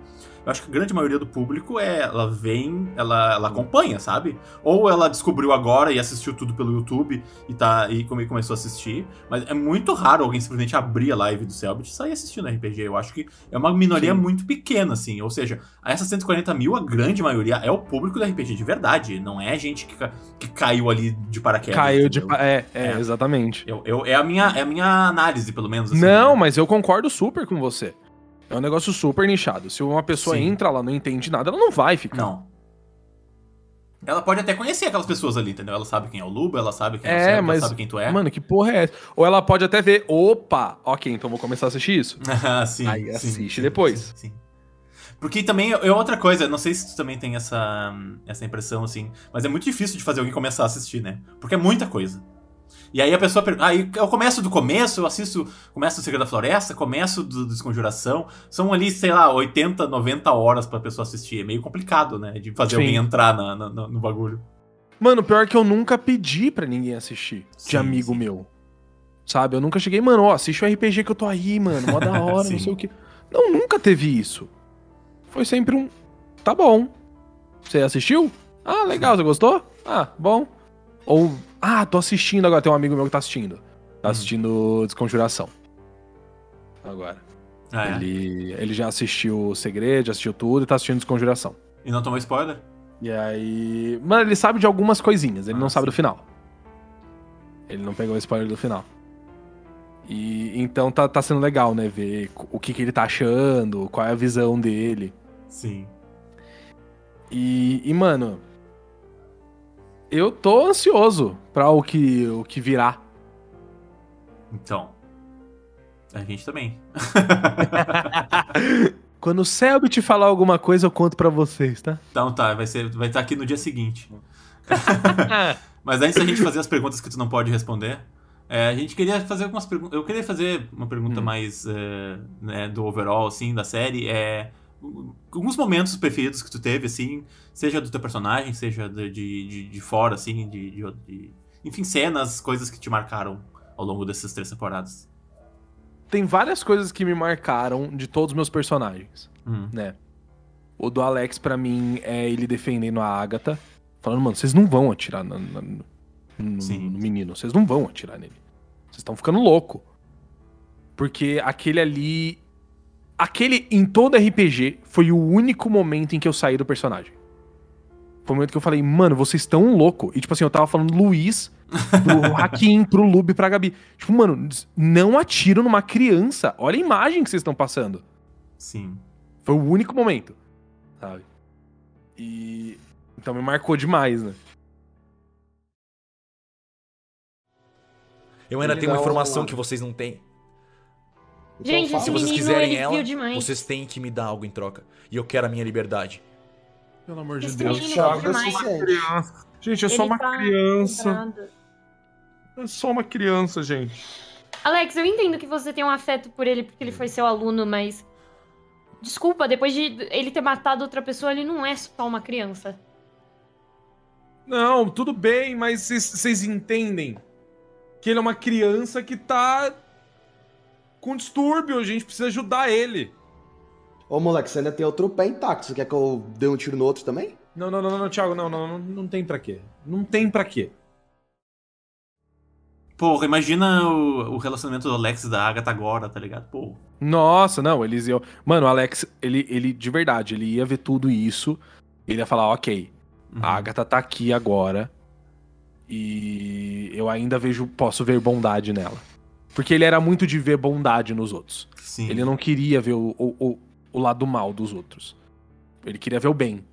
Speaker 1: Eu acho que a grande maioria do público é, ela vem, ela, ela acompanha, sabe? Ou ela descobriu agora e assistiu tudo pelo YouTube e tá e come- começou a assistir. Mas é muito raro alguém simplesmente abrir a live do Selbit e sair assistindo RPG. Eu acho que é uma minoria
Speaker 3: Sim.
Speaker 1: muito pequena, assim. Ou seja, essas 140 mil, a grande maioria é o público do RPG de verdade. Não é gente que, que caiu ali de paraquedas.
Speaker 3: Caiu de.
Speaker 1: entendeu?
Speaker 3: pa- É, é,
Speaker 1: É.
Speaker 3: exatamente.
Speaker 1: Eu, eu- é, a minha, é a minha análise, pelo menos. assim,
Speaker 3: não,
Speaker 1: né?
Speaker 3: mas eu concordo super com você. É um negócio super nichado. Se uma pessoa
Speaker 1: Sim.
Speaker 3: entra lá não entende nada, ela não vai ficar.
Speaker 1: Não. Ela pode até conhecer aquelas pessoas ali, entendeu? Ela sabe quem é o Luba, ela sabe quem é,
Speaker 3: É,
Speaker 1: o Selbit,
Speaker 3: mas-
Speaker 1: ela sabe quem tu é.
Speaker 3: Mano, que porra é essa? Ou ela pode até ver, opa, ok, então vou começar a assistir isso.
Speaker 1: Ah, sim,
Speaker 3: Aí assiste
Speaker 1: sim,
Speaker 3: depois.
Speaker 1: Sim, sim. Porque também é outra coisa, não sei se tu também tem essa, essa impressão, assim, mas é muito difícil de fazer alguém começar a assistir, né? Porque é muita coisa. E aí a pessoa pergunta. Aí eu começo do começo, eu assisto. Começo do Segredo da Floresta, começo do Desconjuração. São ali, sei lá, 80, 90 horas pra pessoa assistir. É meio complicado, né? De fazer
Speaker 3: Sim.
Speaker 1: alguém entrar na- na- no bagulho.
Speaker 3: Mano, pior que eu nunca pedi pra ninguém assistir. De
Speaker 1: Sim,
Speaker 3: amigo
Speaker 1: sim.
Speaker 3: meu. Sabe? Eu nunca cheguei, mano, ó, assiste o RPG que eu tô aí, mano. Mó da hora, não sei o que. Não, nunca teve isso. Foi sempre um. Tá bom. Você assistiu? Ah, legal, você gostou? Ah, bom. Ou, ah, tô assistindo agora, tem um amigo meu que tá assistindo. Tá
Speaker 1: Hum.
Speaker 3: assistindo Desconjuração. Agora.
Speaker 1: Ah, é.
Speaker 3: Ele, ele já assistiu o Segredo, já assistiu tudo e tá assistindo Desconjuração.
Speaker 1: E não tomou spoiler?
Speaker 3: E aí. Mano, ele sabe de algumas coisinhas, ele
Speaker 1: Ah,
Speaker 3: não sabe do final. Ele não pegou o spoiler do final. E então tá, tá sendo legal, né? Ver o que, que ele tá achando, qual é a visão dele.
Speaker 1: Sim.
Speaker 3: E, e, mano, eu tô ansioso pra o que, o que virá.
Speaker 1: Então. A gente também.
Speaker 3: Quando o Selby te falar alguma coisa, eu conto pra vocês, tá?
Speaker 1: Então tá, vai ser, vai estar aqui no dia seguinte. Mas antes da gente fazer as perguntas que tu não pode responder, é, a gente queria fazer algumas perguntas. Eu queria fazer uma pergunta
Speaker 3: Hum.
Speaker 1: mais é, né, do overall, assim, da série. É, alguns momentos preferidos que tu teve, assim, seja do teu personagem, seja de, de, de- fora, assim, de, de- de- Enfim, cenas, coisas que te marcaram ao longo dessas três temporadas.
Speaker 3: Tem várias coisas que me marcaram de todos os meus personagens,
Speaker 1: Hum.
Speaker 3: né? O do Alex, pra mim, é ele defendendo a Agatha. Falando, mano, vocês não vão atirar na- na- no, no menino. Vocês não vão atirar nele. Vocês estão ficando louco. Porque aquele ali. Aquele, em todo RPG, foi o único momento em que eu saí do personagem. Foi o momento que eu falei, mano, vocês estão louco. E, tipo assim, eu tava falando Luiz pro Hakim, pro Lube, pra Gabi. Tipo, mano, não atiro numa criança. Olha a imagem que vocês estão passando.
Speaker 1: Sim.
Speaker 3: Foi o único momento, sabe? E. Então me marcou demais, né?
Speaker 6: Eu ainda tenho uma informação que vocês não têm.
Speaker 5: Então
Speaker 7: Gente.
Speaker 6: Se
Speaker 7: esse
Speaker 6: vocês
Speaker 7: menino,
Speaker 6: quiserem
Speaker 7: ele
Speaker 6: ela, vocês têm que me dar algo em troca. E eu quero a minha liberdade.
Speaker 3: Pelo amor de
Speaker 7: Esse
Speaker 3: Deus.
Speaker 5: Thiago,
Speaker 7: viu
Speaker 5: é
Speaker 7: demais.
Speaker 5: suficiente.
Speaker 3: Gente, é
Speaker 7: Ele
Speaker 3: só uma
Speaker 7: tá
Speaker 3: criança. É só uma criança, gente.
Speaker 7: Alex, eu entendo que você tem um afeto por ele porque ele foi seu aluno, mas. Desculpa, depois de ele ter matado outra pessoa, ele não é só uma criança.
Speaker 3: Não, tudo bem, mas vocês entendem que ele é uma criança que tá com distúrbio. A gente precisa ajudar ele.
Speaker 5: Ô, moleque, você ainda tem outro pé intacto. Você quer que eu dê um tiro no outro também?
Speaker 3: Não, não, não, não, Thiago, não, não, não, não tem pra quê. Não tem pra quê.
Speaker 1: Porra, imagina o, o relacionamento do Alex e da Agatha agora, tá ligado? Pô.
Speaker 3: Nossa, não, eles iam. Mano, o Alex, ele, ele, de verdade, ele ia ver tudo isso. Ele ia falar, ok,
Speaker 1: uhum.
Speaker 3: a Agatha tá aqui agora. E eu ainda vejo, posso ver bondade nela. Porque ele era muito de ver bondade nos outros.
Speaker 1: Sim.
Speaker 3: Ele não queria ver o, o, o, lado mal dos outros. Ele queria ver o bem.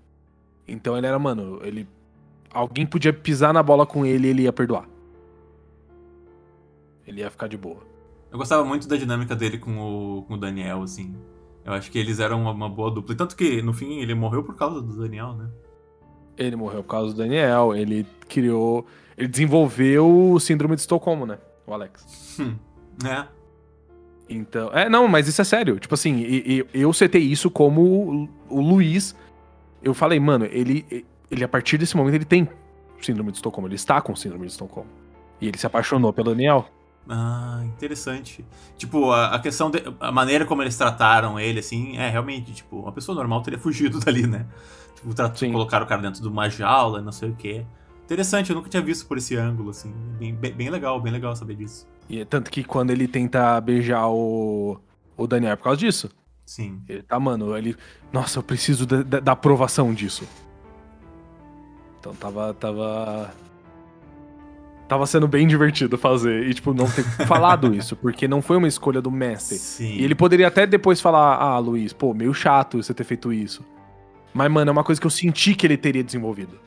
Speaker 3: Então ele era, mano, ele. Alguém podia pisar na bola com ele e ele ia perdoar. Ele ia ficar de boa.
Speaker 1: Eu gostava muito da dinâmica dele com o, com o Daniel, assim. Eu acho que eles eram uma, uma boa dupla. Tanto que, no fim, ele morreu por causa do Daniel, né?
Speaker 3: Ele morreu por causa do Daniel, ele criou. Ele desenvolveu o síndrome de Estocolmo, né? O Alex.
Speaker 1: Hum. É.
Speaker 3: Então. É, não, mas isso é sério. Tipo assim, e- e- eu setei isso como o, o Luiz. Eu falei, mano, ele, ele a partir desse momento ele tem síndrome de Estocolmo. Ele está com síndrome de Estocolmo. E ele se apaixonou pelo Daniel.
Speaker 1: Ah, interessante. Tipo, a, a questão, de, a maneira como eles trataram ele, assim, é realmente, tipo, uma pessoa normal teria fugido dali, né? Tipo, tra-
Speaker 3: Sim.
Speaker 1: colocaram o cara dentro de uma jaula, não sei o quê. Interessante, eu nunca tinha visto por esse ângulo, assim. Bem, bem, bem legal, bem legal saber disso.
Speaker 3: E é tanto que quando ele tenta beijar o, o Daniel é por causa disso.
Speaker 1: Sim.
Speaker 3: Ele tá, mano, ele. Nossa, eu preciso da, da- da aprovação disso. Então tava. Tava. Tava sendo bem divertido fazer. E, tipo, não ter falado isso, porque não foi uma escolha do mestre.
Speaker 1: Sim.
Speaker 3: E ele poderia até depois falar: Ah, Luiz, pô, meio chato você ter feito isso. Mas, mano, é uma coisa que eu senti que ele teria desenvolvido.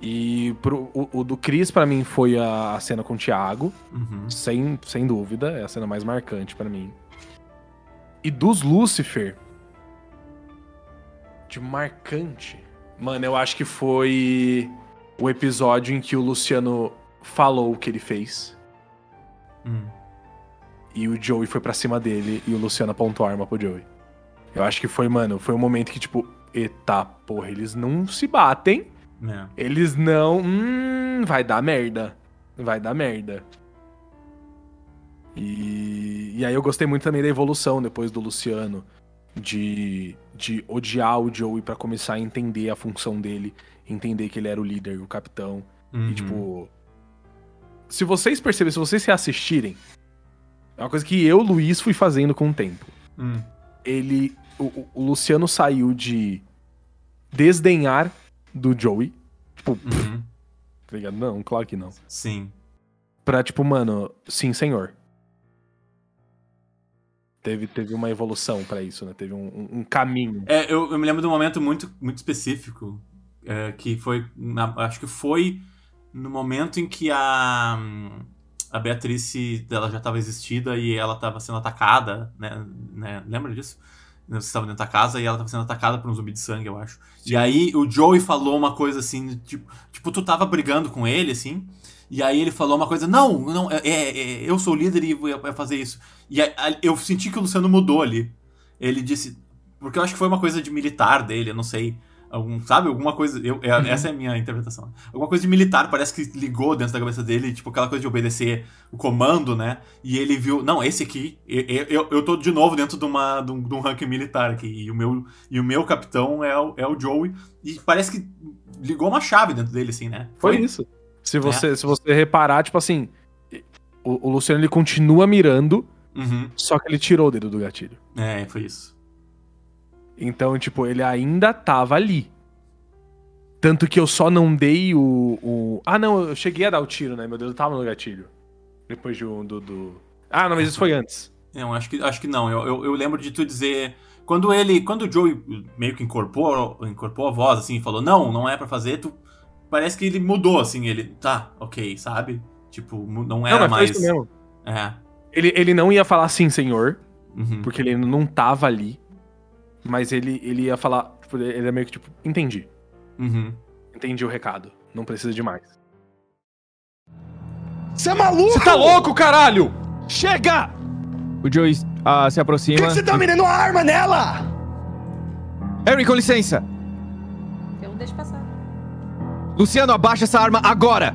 Speaker 3: E pro, o, o do Chris, pra mim, foi a, a cena com o Thiago.
Speaker 1: Uhum.
Speaker 3: Sem, sem dúvida, é a cena mais marcante pra mim. E dos Lucifer. De marcante. Mano, eu acho que foi o episódio em que o Luciano falou o que ele fez.
Speaker 1: Hum.
Speaker 3: E o Joey foi pra cima dele e o Luciano apontou a arma pro Joey. Eu acho que foi, mano, foi um momento que, tipo, eita porra, eles não se batem.
Speaker 1: É.
Speaker 3: Eles não. Hum, vai dar merda. Vai dar merda. E, e aí eu gostei muito também da evolução depois do Luciano. De, de odiar o Joey pra começar a entender a função dele. Entender que ele era o líder, o capitão.
Speaker 1: Uhum.
Speaker 3: E tipo. Se vocês perceberem, se vocês se assistirem, é uma coisa que eu, Luiz, fui fazendo com o tempo
Speaker 1: Hum.
Speaker 3: ele. O- o Luciano saiu de desdenhar do Joey. Tipo,
Speaker 1: Uhum.
Speaker 3: tá ligado? Não, claro que não.
Speaker 1: Sim.
Speaker 3: pra, tipo, mano, sim, senhor. Teve, teve uma evolução pra isso, né? Teve um, um- caminho.
Speaker 1: É, eu, eu me lembro de um momento muito, muito específico, é, que foi, na- acho que foi no momento em que a, a Beatrice, ela já estava existida e ela estava sendo atacada, né, né? Lembra disso? Você estava dentro da casa e ela estava sendo atacada por um zumbi de sangue, eu acho. E aí o Joey falou uma coisa assim, tipo, tipo, tu tava brigando com ele, assim, e aí ele falou uma coisa, não, não, é, é, é, eu sou o líder e vou fazer isso. E aí eu senti que o Luciano mudou ali. Ele disse, porque eu acho que foi uma coisa de militar dele, eu não sei. Algum, sabe? Alguma coisa. Eu, é- Essa é a minha interpretação. Alguma coisa de militar, parece que ligou dentro da cabeça dele, tipo aquela coisa de obedecer o comando, né? E ele viu, não, esse aqui, eu, eu, eu tô de novo dentro de, uma, de, um, de um ranking militar aqui. E o meu, e o meu capitão é o, é o Joey. E parece que ligou uma chave dentro dele, assim, né?
Speaker 3: Foi isso. Se você, se você reparar, tipo assim, o, o Luciano ele continua mirando,
Speaker 1: Uhum.
Speaker 3: só que ele tirou o dedo do gatilho.
Speaker 1: É, foi isso.
Speaker 3: Então, tipo, ele ainda tava ali. Tanto que eu só não dei o, o- Ah, não, eu cheguei a dar o tiro, né? Meu dedo tava no gatilho. Depois de um do. do- Ah, não, mas isso foi antes.
Speaker 1: Eu acho que, acho que não. Eu, eu, eu lembro de tu dizer. Quando ele. Quando o Joey meio que incorporou, incorporou a voz, assim, falou, não, não é pra fazer, tu. Parece que ele mudou, assim, ele. Tá, ok, sabe? Tipo, não era
Speaker 3: não,
Speaker 1: mais.
Speaker 3: isso mesmo.
Speaker 1: É.
Speaker 3: Ele, ele não ia falar sim, senhor,
Speaker 1: Uhum.
Speaker 3: porque ele não tava ali. Mas ele, ele ia falar. Tipo, ele é meio que tipo, entendi.
Speaker 1: Uhum.
Speaker 3: Entendi o recado. Não precisa de mais.
Speaker 8: Você é maluco?
Speaker 3: Você tá louco, caralho?
Speaker 8: Chega!
Speaker 9: O Joey ah, se
Speaker 8: Por
Speaker 9: aproxima.
Speaker 8: que, que você tá mirando a arma nela?
Speaker 9: Harry, com licença.
Speaker 10: Eu deixo passar.
Speaker 9: Luciano, abaixa essa arma agora.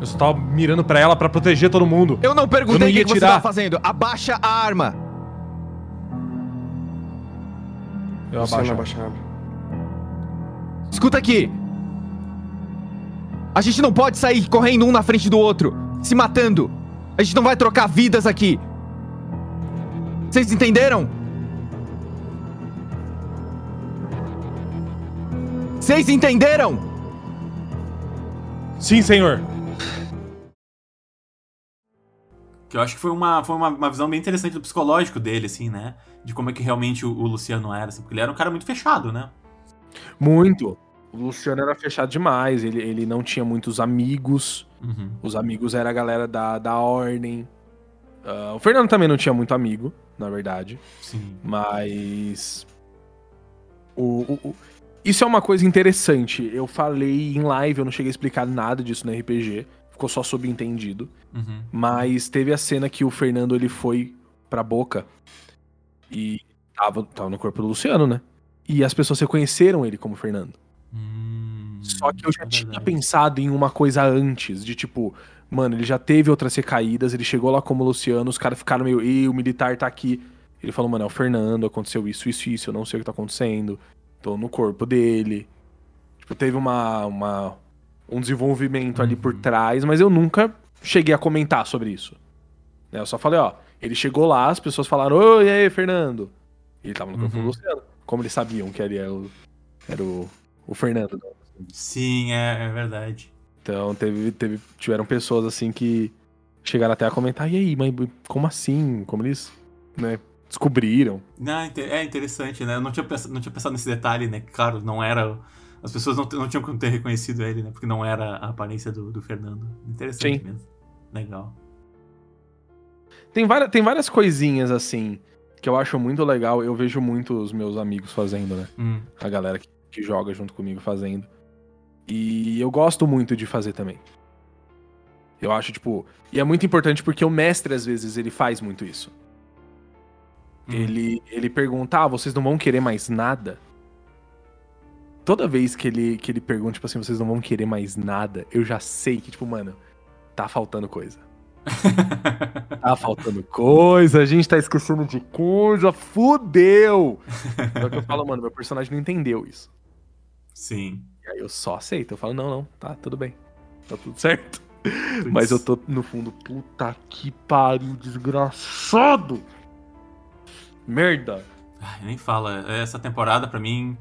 Speaker 4: Eu só tava mirando pra ela pra proteger todo mundo.
Speaker 9: Eu não perguntei
Speaker 4: não
Speaker 9: o que, que você tá fazendo. Abaixa a arma.
Speaker 4: Eu abaixo.
Speaker 9: Escuta aqui. A gente não pode sair correndo um na frente do outro, se matando. A gente não vai trocar vidas aqui. Vocês entenderam? Vocês entenderam?
Speaker 4: Sim, senhor.
Speaker 1: Que eu acho que foi uma, foi uma, uma visão bem interessante do psicológico dele, assim, né? De como é que realmente o, o Luciano era, assim, porque ele era um cara muito fechado, né?
Speaker 3: Muito. O Luciano era fechado demais. Ele, ele não tinha muitos amigos.
Speaker 1: Uhum.
Speaker 3: Os amigos era a galera da, da Ordem. Ah, o Fernando também não tinha muito amigo, na verdade.
Speaker 1: Sim.
Speaker 3: Mas. O, o- o- Isso é uma coisa interessante. Eu falei em live, eu não cheguei a explicar nada disso no RPG. Ficou só subentendido.
Speaker 1: Uhum.
Speaker 3: Mas teve a cena que o Fernando ele foi pra boca e tava, tava no corpo do Luciano, né? E as pessoas reconheceram ele como Fernando.
Speaker 1: Hum,
Speaker 3: Só que eu já
Speaker 1: é
Speaker 3: tinha pensado em uma coisa antes, de tipo, mano, ele já teve outras recaídas, ele chegou lá como Luciano, os caras ficaram meio, e o militar tá aqui. Ele falou, mano, é o Fernando, aconteceu isso, isso, isso, eu não sei o que tá acontecendo. Tô no corpo dele. Tipo, teve uma, uma um desenvolvimento ali por trás, mas eu nunca cheguei a comentar sobre isso. Né, Eu só falei, ó, ele chegou lá, as pessoas falaram, oi, e aí, Fernando? E ele tava no
Speaker 1: Uhum.
Speaker 3: do Luciano. Como eles sabiam que ele era o, era o, o Fernando.
Speaker 1: Sim, é, é verdade.
Speaker 3: Então teve, teve, tiveram pessoas assim que chegaram até a comentar, e aí, mas como assim? Como eles né, descobriram?
Speaker 1: Não, inte- é interessante, né? Eu não tinha, pensado, não tinha pensado nesse detalhe, né? Claro, não era. As pessoas não, não tinham como ter reconhecido ele, né? Porque não era a aparência do, do Fernando. Interessante
Speaker 3: Sim.
Speaker 1: mesmo. Legal.
Speaker 3: Tem várias, tem várias coisinhas assim que eu acho muito legal. Eu vejo muito os meus amigos fazendo, né?
Speaker 1: Hum,
Speaker 3: A galera que, que joga junto comigo fazendo. E eu gosto muito de fazer também. Eu acho, tipo. E é muito importante porque o mestre, às vezes, ele faz muito isso.
Speaker 1: hum.
Speaker 3: Ele, ele pergunta, ah, vocês não vão querer mais nada? Toda vez que ele, que ele pergunta, tipo assim, vocês não vão querer mais nada, eu já sei que, tipo, mano, tá faltando coisa. Tá faltando coisa, a gente tá esquecendo de coisa, fudeu! Só que eu falo, mano, meu personagem não entendeu isso.
Speaker 1: Sim.
Speaker 3: E aí eu só aceito, eu falo, não, não, tá, tudo bem. Tá tudo certo. Mas eu tô no fundo, puta que pariu, desgraçado! Merda!
Speaker 1: Ai, nem fala. Essa temporada, pra mim,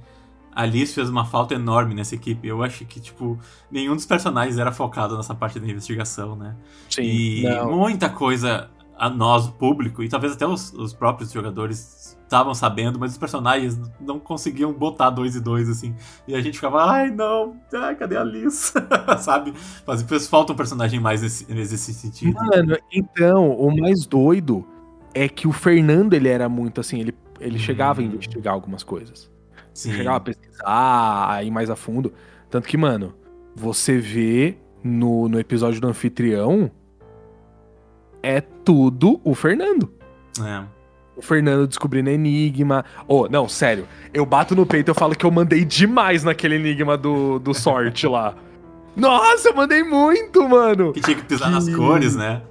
Speaker 1: a Liz fez uma falta enorme nessa equipe. Eu acho que, tipo, nenhum dos personagens era focado nessa parte da investigação, né?
Speaker 3: Sim.
Speaker 1: E
Speaker 3: não.
Speaker 1: muita coisa a nós, o público, e talvez até os, os próprios jogadores estavam sabendo, mas os personagens não conseguiam botar dois e dois, assim. E a gente ficava, ai não, ai, cadê a Liz? Sabe? Mas fez falta um personagem mais nesse, nesse sentido.
Speaker 3: Mano, então, o mais doido é que o Fernando, ele era muito assim, ele, ele chegava a investigar algumas coisas.
Speaker 1: Sim.
Speaker 3: Chegava a pesquisar, a ir mais a fundo. Tanto que, mano, você vê no, no episódio do anfitrião, é tudo o Fernando.
Speaker 1: É.
Speaker 3: O Fernando descobrindo enigma. Oh, não, sério. Eu bato no peito e eu falo que eu mandei demais naquele enigma do, do sorte lá. Nossa, eu mandei muito, mano.
Speaker 1: Que tinha que pisar nas cores, né?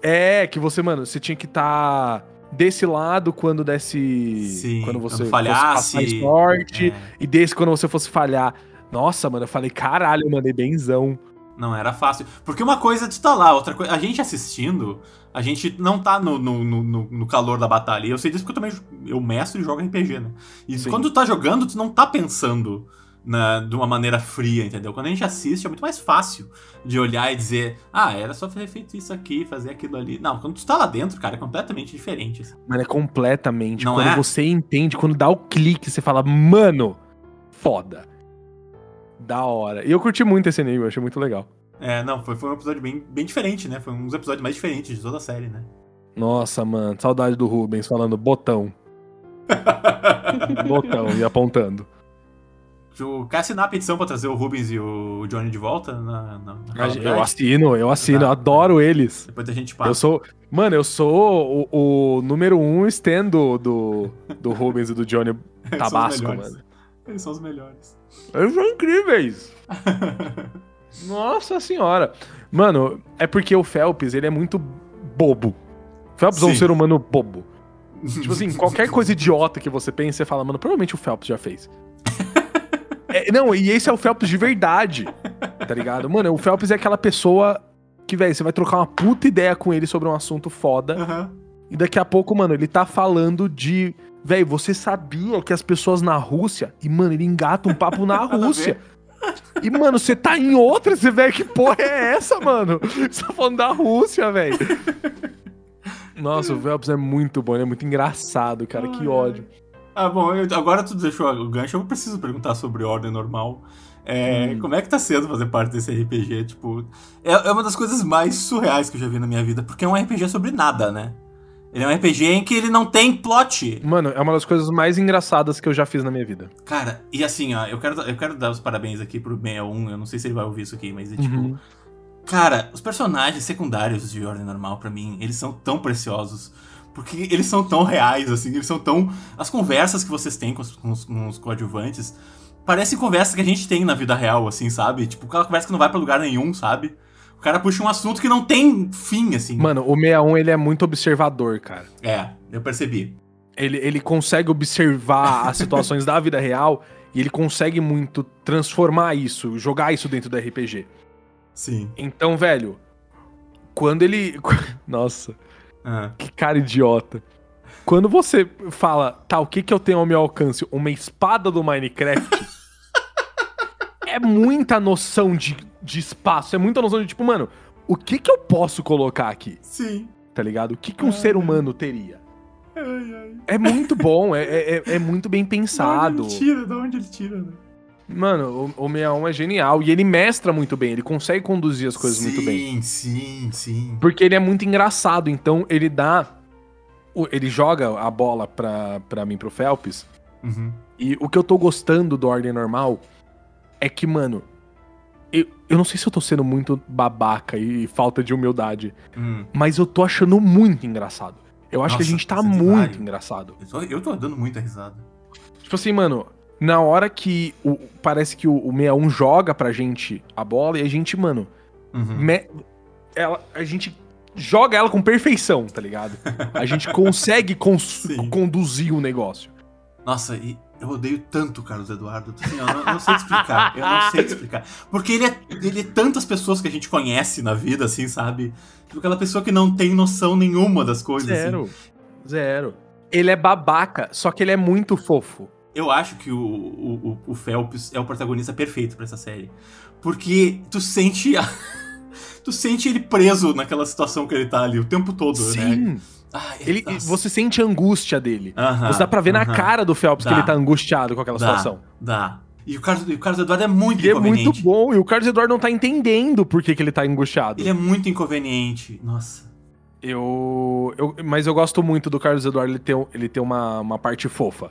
Speaker 3: É, que você, mano, você tinha que estar desse lado quando desse.
Speaker 1: Sim,
Speaker 3: quando você
Speaker 1: quando falhasse.
Speaker 3: fosse sorte.
Speaker 1: É.
Speaker 3: E desse quando você fosse falhar. Nossa, mano, eu falei, caralho, eu mandei benzão.
Speaker 1: Não era fácil. Porque uma coisa é tu tá lá, outra coisa. A gente assistindo, a gente não tá no, no, no, no calor da batalha. E eu sei disso porque eu também eu mestro e jogo RPG, né? E
Speaker 3: Sim.
Speaker 1: quando tu tá jogando, tu não tá pensando na, de uma maneira fria, entendeu? Quando a gente assiste, é muito mais fácil de olhar e dizer, ah, era só ter feito isso aqui, fazer aquilo ali. Não, quando tu tá lá dentro, cara, é completamente diferente. assim.
Speaker 3: Mano, é completamente.
Speaker 1: Não
Speaker 3: quando
Speaker 1: é?
Speaker 3: você entende, quando dá o clique, você fala, mano, foda. Da hora. E eu curti muito esse enigma, eu achei muito legal.
Speaker 1: É, não, foi, foi um episódio bem, bem diferente, né? Foi um dos episódios mais diferentes de toda a série, né?
Speaker 3: Nossa, mano, saudade do Rubens falando botão. botão e apontando.
Speaker 1: Quer assinar a petição pra trazer o Rubens e o Johnny de volta na, na, na
Speaker 3: Eu assino, eu assino,
Speaker 1: Tá.
Speaker 3: eu adoro eles.
Speaker 1: Depois a gente passa.
Speaker 3: Eu sou. Mano, eu sou o, o número um stand do, do, do Rubens e do Johnny
Speaker 1: Eles
Speaker 3: Tabasco,
Speaker 1: melhores.
Speaker 3: mano.
Speaker 1: Eles são os melhores.
Speaker 3: Eles são incríveis. Nossa senhora. Mano, é porque o Phelps, ele é muito bobo. O Phelps é um
Speaker 1: Sim.
Speaker 3: ser humano bobo. Tipo assim, qualquer coisa idiota que você pense, você fala, mano, provavelmente o Phelps já fez. É, não, e esse é o Phelps de verdade. Tá ligado? Mano, o Phelps é aquela pessoa que, velho, você vai trocar uma puta ideia com ele sobre um assunto foda.
Speaker 1: Aham.
Speaker 3: E daqui a pouco, mano, ele tá falando de. Velho, você sabia que as pessoas na Rússia. E, mano, ele engata um papo na Rússia. E, mano, você tá em outra, você, velho, que porra é essa, mano? Você tá falando da Rússia, velho. Nossa, o Phelps é muito bom, ele é muito engraçado, cara, que ódio.
Speaker 1: Ah, bom, eu- agora tu deixou o gancho, eu preciso perguntar sobre ordem normal. É,
Speaker 3: Hum.
Speaker 1: Como é que tá sendo fazer parte desse RPG? Tipo, é, é uma das coisas mais surreais que eu já vi na minha vida, porque é um RPG sobre nada, né? Ele é um RPG em que ele não tem plot.
Speaker 3: Mano, é uma das coisas mais engraçadas que eu já fiz na minha vida.
Speaker 1: Cara, e assim, ó, eu quero, eu quero dar os parabéns aqui pro 61, eu não sei se ele vai ouvir isso aqui, mas é tipo.
Speaker 3: Uhum.
Speaker 1: Cara, os personagens secundários de Ordem Normal, pra mim, eles são tão preciosos. Porque eles são tão reais, assim, eles são tão. As conversas que vocês têm com os, com os- com os coadjuvantes parecem conversas que a gente tem na vida real, assim, sabe? Tipo, aquela conversa que não vai pra lugar nenhum, sabe? O cara puxa um assunto que não tem fim, assim.
Speaker 3: Mano, o 61, ele é muito observador, cara.
Speaker 1: É, eu percebi.
Speaker 3: Ele, ele consegue observar as situações da vida real e ele consegue muito transformar isso, jogar isso dentro do RPG.
Speaker 1: Sim.
Speaker 3: Então, velho, quando ele. Nossa,
Speaker 1: Ah,
Speaker 3: que cara idiota. Quando você fala, tá, o que que eu tenho ao meu alcance? Uma espada do Minecraft? é muita noção de, de espaço, é muita noção de tipo, mano, o que que eu posso colocar aqui?
Speaker 1: sim.
Speaker 3: Tá ligado? O que que um ser humano teria?
Speaker 1: Ai, ai.
Speaker 3: É muito bom, é, é, é muito bem
Speaker 1: Da
Speaker 3: pensado.
Speaker 1: onde ele tira? Da onde ele tira, né?
Speaker 3: Mano, o, o 61 é genial. E ele mestra muito bem, ele consegue conduzir as coisas muito bem.
Speaker 1: Sim, sim, sim.
Speaker 3: Porque ele é muito engraçado, então ele dá. Ele joga a bola pra, pra mim, pro Phelps.
Speaker 1: Uhum.
Speaker 3: E o que eu tô gostando do Ordem Normal é que, mano. Eu, eu não sei se eu tô sendo muito babaca e falta de humildade,
Speaker 1: Hum.
Speaker 3: mas eu tô achando muito engraçado. Eu acho que a
Speaker 1: Nossa,
Speaker 3: gente tá muito engraçado.
Speaker 1: Eu tô, eu tô dando muita risada.
Speaker 3: Tipo assim, mano, na hora que o- parece que o, o 61 joga pra gente a bola e a gente, mano,
Speaker 1: Uhum.
Speaker 3: me- ela, a gente joga ela com perfeição, tá ligado? A gente consegue conduzir o negócio.
Speaker 1: Nossa, e eu odeio tanto o Carlos Eduardo. Assim, eu, não, não sei explicar. Eu não sei explicar. Porque ele é, ele é tantas pessoas que a gente conhece na vida, assim, sabe? Tipo aquela pessoa que não tem noção nenhuma das coisas.
Speaker 3: Zero.
Speaker 1: Assim.
Speaker 3: Zero. Ele é babaca, só que ele é muito fofo.
Speaker 1: Eu acho que o, o, o Phelps é o protagonista perfeito pra essa série. Porque tu sente. a- tu sente ele preso naquela situação que ele tá ali o tempo todo, né?
Speaker 3: Sim.
Speaker 1: Ai,
Speaker 3: Ele,
Speaker 1: nossa.
Speaker 3: você sente a angústia dele.
Speaker 1: Aham,
Speaker 3: você dá pra ver na
Speaker 1: aham.
Speaker 3: cara do Phelps
Speaker 1: Dá.
Speaker 3: que ele tá angustiado com aquela
Speaker 1: Dá,
Speaker 3: situação.
Speaker 1: Dá. E o Carlos, o Carlos Eduardo é muito
Speaker 3: Ele é muito
Speaker 1: inconveniente.
Speaker 3: bom, e o Carlos Eduardo não tá entendendo por que, que ele tá angustiado.
Speaker 1: Ele é muito inconveniente. Nossa.
Speaker 3: Eu, eu. Mas eu gosto muito do Carlos Eduardo ele ter, ele ter uma, uma parte fofa.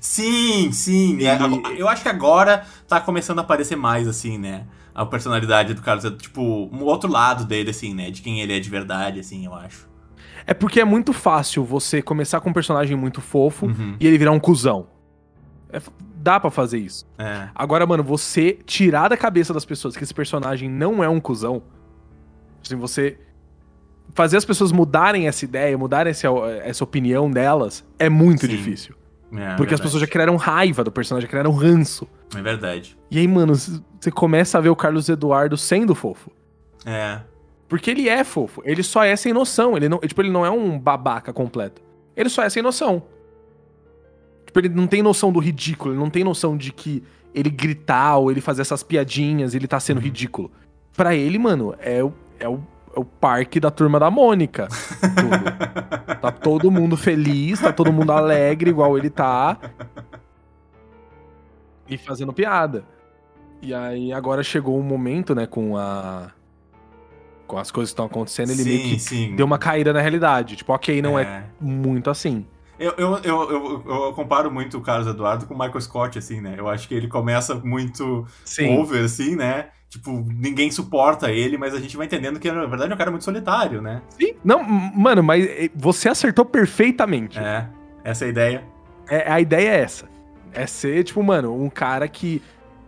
Speaker 1: Sim, sim. É,
Speaker 3: Ele-
Speaker 1: eu acho que agora tá começando a aparecer mais, assim, né? A personalidade do Carlos. Tipo, um outro lado dele, assim, né? De quem ele é de verdade, assim, eu acho.
Speaker 3: É porque é muito fácil você começar com um personagem muito fofo
Speaker 1: Uhum.
Speaker 3: e ele virar um cuzão. É dá pra fazer isso.
Speaker 1: É.
Speaker 3: Agora, mano, você tirar da cabeça das pessoas que esse personagem não é um cuzão. Assim, você fazer as pessoas mudarem essa ideia, mudarem essa, essa opinião delas, é muito
Speaker 1: Sim.
Speaker 3: difícil.
Speaker 1: É
Speaker 3: porque as
Speaker 1: verdade.
Speaker 3: pessoas já criaram raiva do personagem, já criaram ranço.
Speaker 1: É verdade.
Speaker 3: E aí, mano, você começa a ver o Carlos Eduardo sendo fofo.
Speaker 1: É.
Speaker 3: Porque ele é fofo. Ele só é sem noção. Ele não, tipo, ele não é um babaca completo. Ele só é sem noção. Tipo, ele não tem noção do ridículo. Ele não tem noção de que ele gritar ou ele fazer essas piadinhas, ele tá sendo ridículo. Pra ele, mano, é o, é o, é o parque da turma da Mônica. Tá todo mundo feliz, tá todo mundo alegre, igual ele tá. E fazendo piada. E aí agora chegou um momento, né, com a. Com as coisas que estão acontecendo, ele meio
Speaker 1: sim,
Speaker 3: que
Speaker 1: sim.
Speaker 3: deu uma caída na realidade. Tipo, ok, não é,
Speaker 1: É.
Speaker 3: muito assim.
Speaker 1: Eu, eu, eu, eu, eu comparo muito o Carlos Eduardo com o Michael Scott, assim, né? Eu acho que ele começa muito
Speaker 3: Sim.
Speaker 1: over, assim, né? Tipo, ninguém suporta ele, mas a gente vai entendendo que, na verdade, é um cara muito solitário, né?
Speaker 3: Sim. Não, mano, mas eh, você acertou perfeitamente.
Speaker 1: É, essa é a ideia.
Speaker 3: É, a ideia é essa. É ser, tipo, mano, um cara que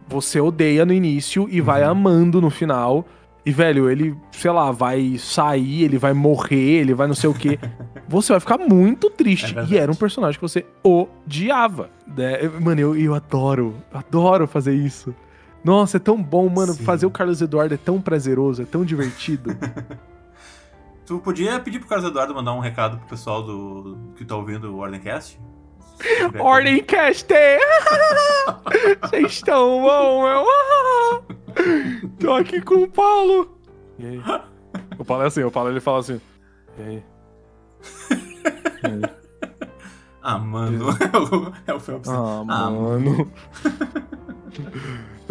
Speaker 3: você odeia no início e vai
Speaker 1: Uhum.
Speaker 3: amando no final. E, velho, ele, sei lá, vai sair, ele vai morrer, ele vai não sei o quê. Você vai ficar muito
Speaker 1: É
Speaker 3: triste.
Speaker 1: verdade.
Speaker 3: e era um personagem que você odiava. né? Mano, eu, eu adoro, adoro fazer isso. Nossa, é tão bom, mano.
Speaker 1: Sim.
Speaker 3: Fazer o Carlos Eduardo é tão prazeroso, é tão divertido.
Speaker 1: Tu podia pedir pro Carlos Eduardo mandar um recado pro pessoal do que tá ouvindo o Ordemcast?
Speaker 3: Ordem Caster! Vocês estão bom, meu? Tô aqui com o Paulo. E aí? O Paulo é assim, o Paulo ele fala assim. E aí? E aí?
Speaker 1: Ah, mano. é o Phelps.
Speaker 3: Ah,
Speaker 1: Ah,
Speaker 3: mano.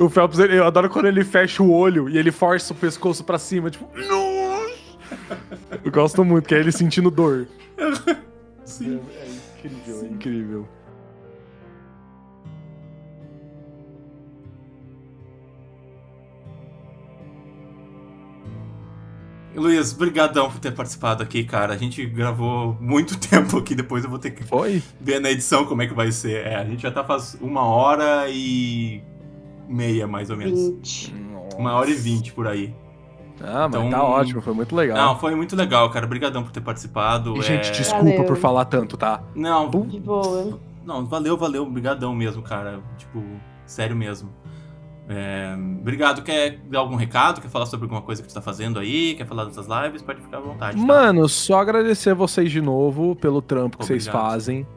Speaker 3: O Phelps, ele- eu adoro quando ele fecha o olho e ele força o pescoço pra cima, tipo. Eu gosto muito, que é ele sentindo dor.
Speaker 1: Sim.
Speaker 3: É incrível, é incrível.
Speaker 1: Luiz, brigadão por ter participado aqui, cara. A gente gravou muito tempo aqui, depois eu vou ter que
Speaker 3: Foi?
Speaker 1: ver na edição como é que vai ser. É, a gente já tá faz uma hora e meia, mais ou menos.
Speaker 2: 20.
Speaker 1: Uma hora e vinte por aí.
Speaker 3: Ah, mas
Speaker 1: Então-
Speaker 3: tá ótimo, foi muito legal.
Speaker 1: Não, foi muito legal, cara. Brigadão por ter participado.
Speaker 3: E, gente,
Speaker 1: é...
Speaker 3: desculpa
Speaker 2: Valeu.
Speaker 3: por falar tanto, tá?
Speaker 1: Não,
Speaker 2: De boa.
Speaker 1: não, valeu, valeu. Brigadão mesmo, cara. Tipo, sério mesmo. É, Obrigado. Quer dar algum recado? Quer falar sobre alguma coisa que tu tá fazendo aí? Quer falar dessas lives? Pode ficar à vontade. tá?
Speaker 3: Mano, só agradecer vocês de novo pelo trampo que vocês
Speaker 1: Obrigado.
Speaker 3: fazem.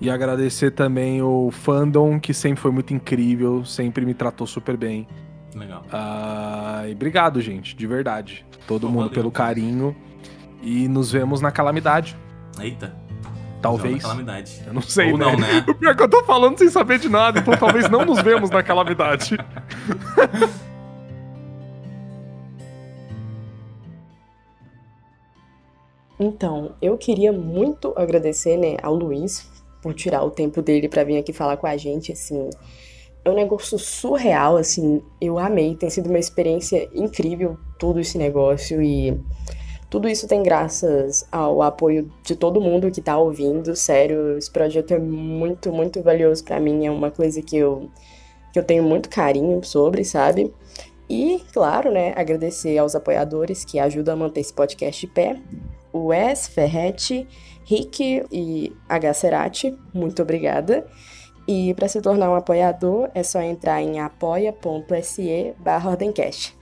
Speaker 3: E agradecer também o fandom, que sempre foi muito incrível, sempre me tratou super bem.
Speaker 1: Legal.
Speaker 3: Ah, e obrigado, gente, de verdade. Todo
Speaker 1: Pô,
Speaker 3: mundo
Speaker 1: valeu.
Speaker 3: pelo carinho. E nos vemos na calamidade.
Speaker 1: Eita.
Speaker 3: Talvez.
Speaker 1: Calamidade.
Speaker 3: Eu não sei,
Speaker 1: Ou
Speaker 3: né?
Speaker 1: não, né?
Speaker 3: O pior é que eu tô falando sem saber de nada, então talvez não nos vemos na calamidade.
Speaker 11: Então, eu queria muito agradecer, né, ao Luiz por tirar o tempo dele pra vir aqui falar com a gente, assim. É um negócio surreal, assim. Eu amei, tem sido uma experiência incrível todo esse negócio e tudo isso tem graças ao apoio de todo mundo que tá ouvindo. Sério, esse projeto é muito, muito valioso pra mim, é uma coisa que eu que eu tenho muito carinho sobre, sabe? E, claro, né, agradecer aos apoiadores que ajudam a manter esse podcast de pé o Wes Ferretti, Rick e H. Cerati, muito obrigada. E para se tornar um apoiador é só entrar em apoia.se barra Ordencast.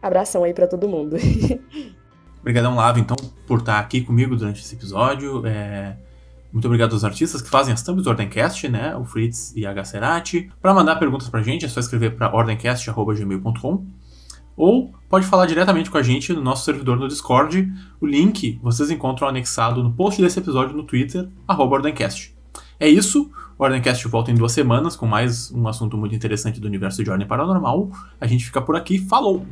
Speaker 11: Abração aí para todo mundo.
Speaker 1: Obrigadão, Lava, então, por estar aqui comigo durante esse episódio. É, Muito obrigado aos artistas que fazem as thumbs do Ordencast, né? O Fritz e a H. Cerati. Para mandar perguntas pra gente, é só escrever para ordencast.gmail.com ou pode falar diretamente com a gente no nosso servidor no Discord. O link vocês encontram anexado no post desse episódio no Twitter, arroba Ordencast. É isso, o Ordencast volta em duas semanas com mais um assunto muito interessante do universo de Ordem Paranormal. A gente fica por aqui, falou!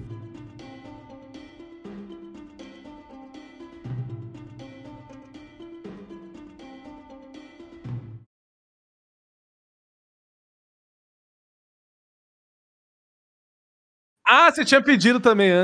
Speaker 3: Ah, você tinha pedido também antes.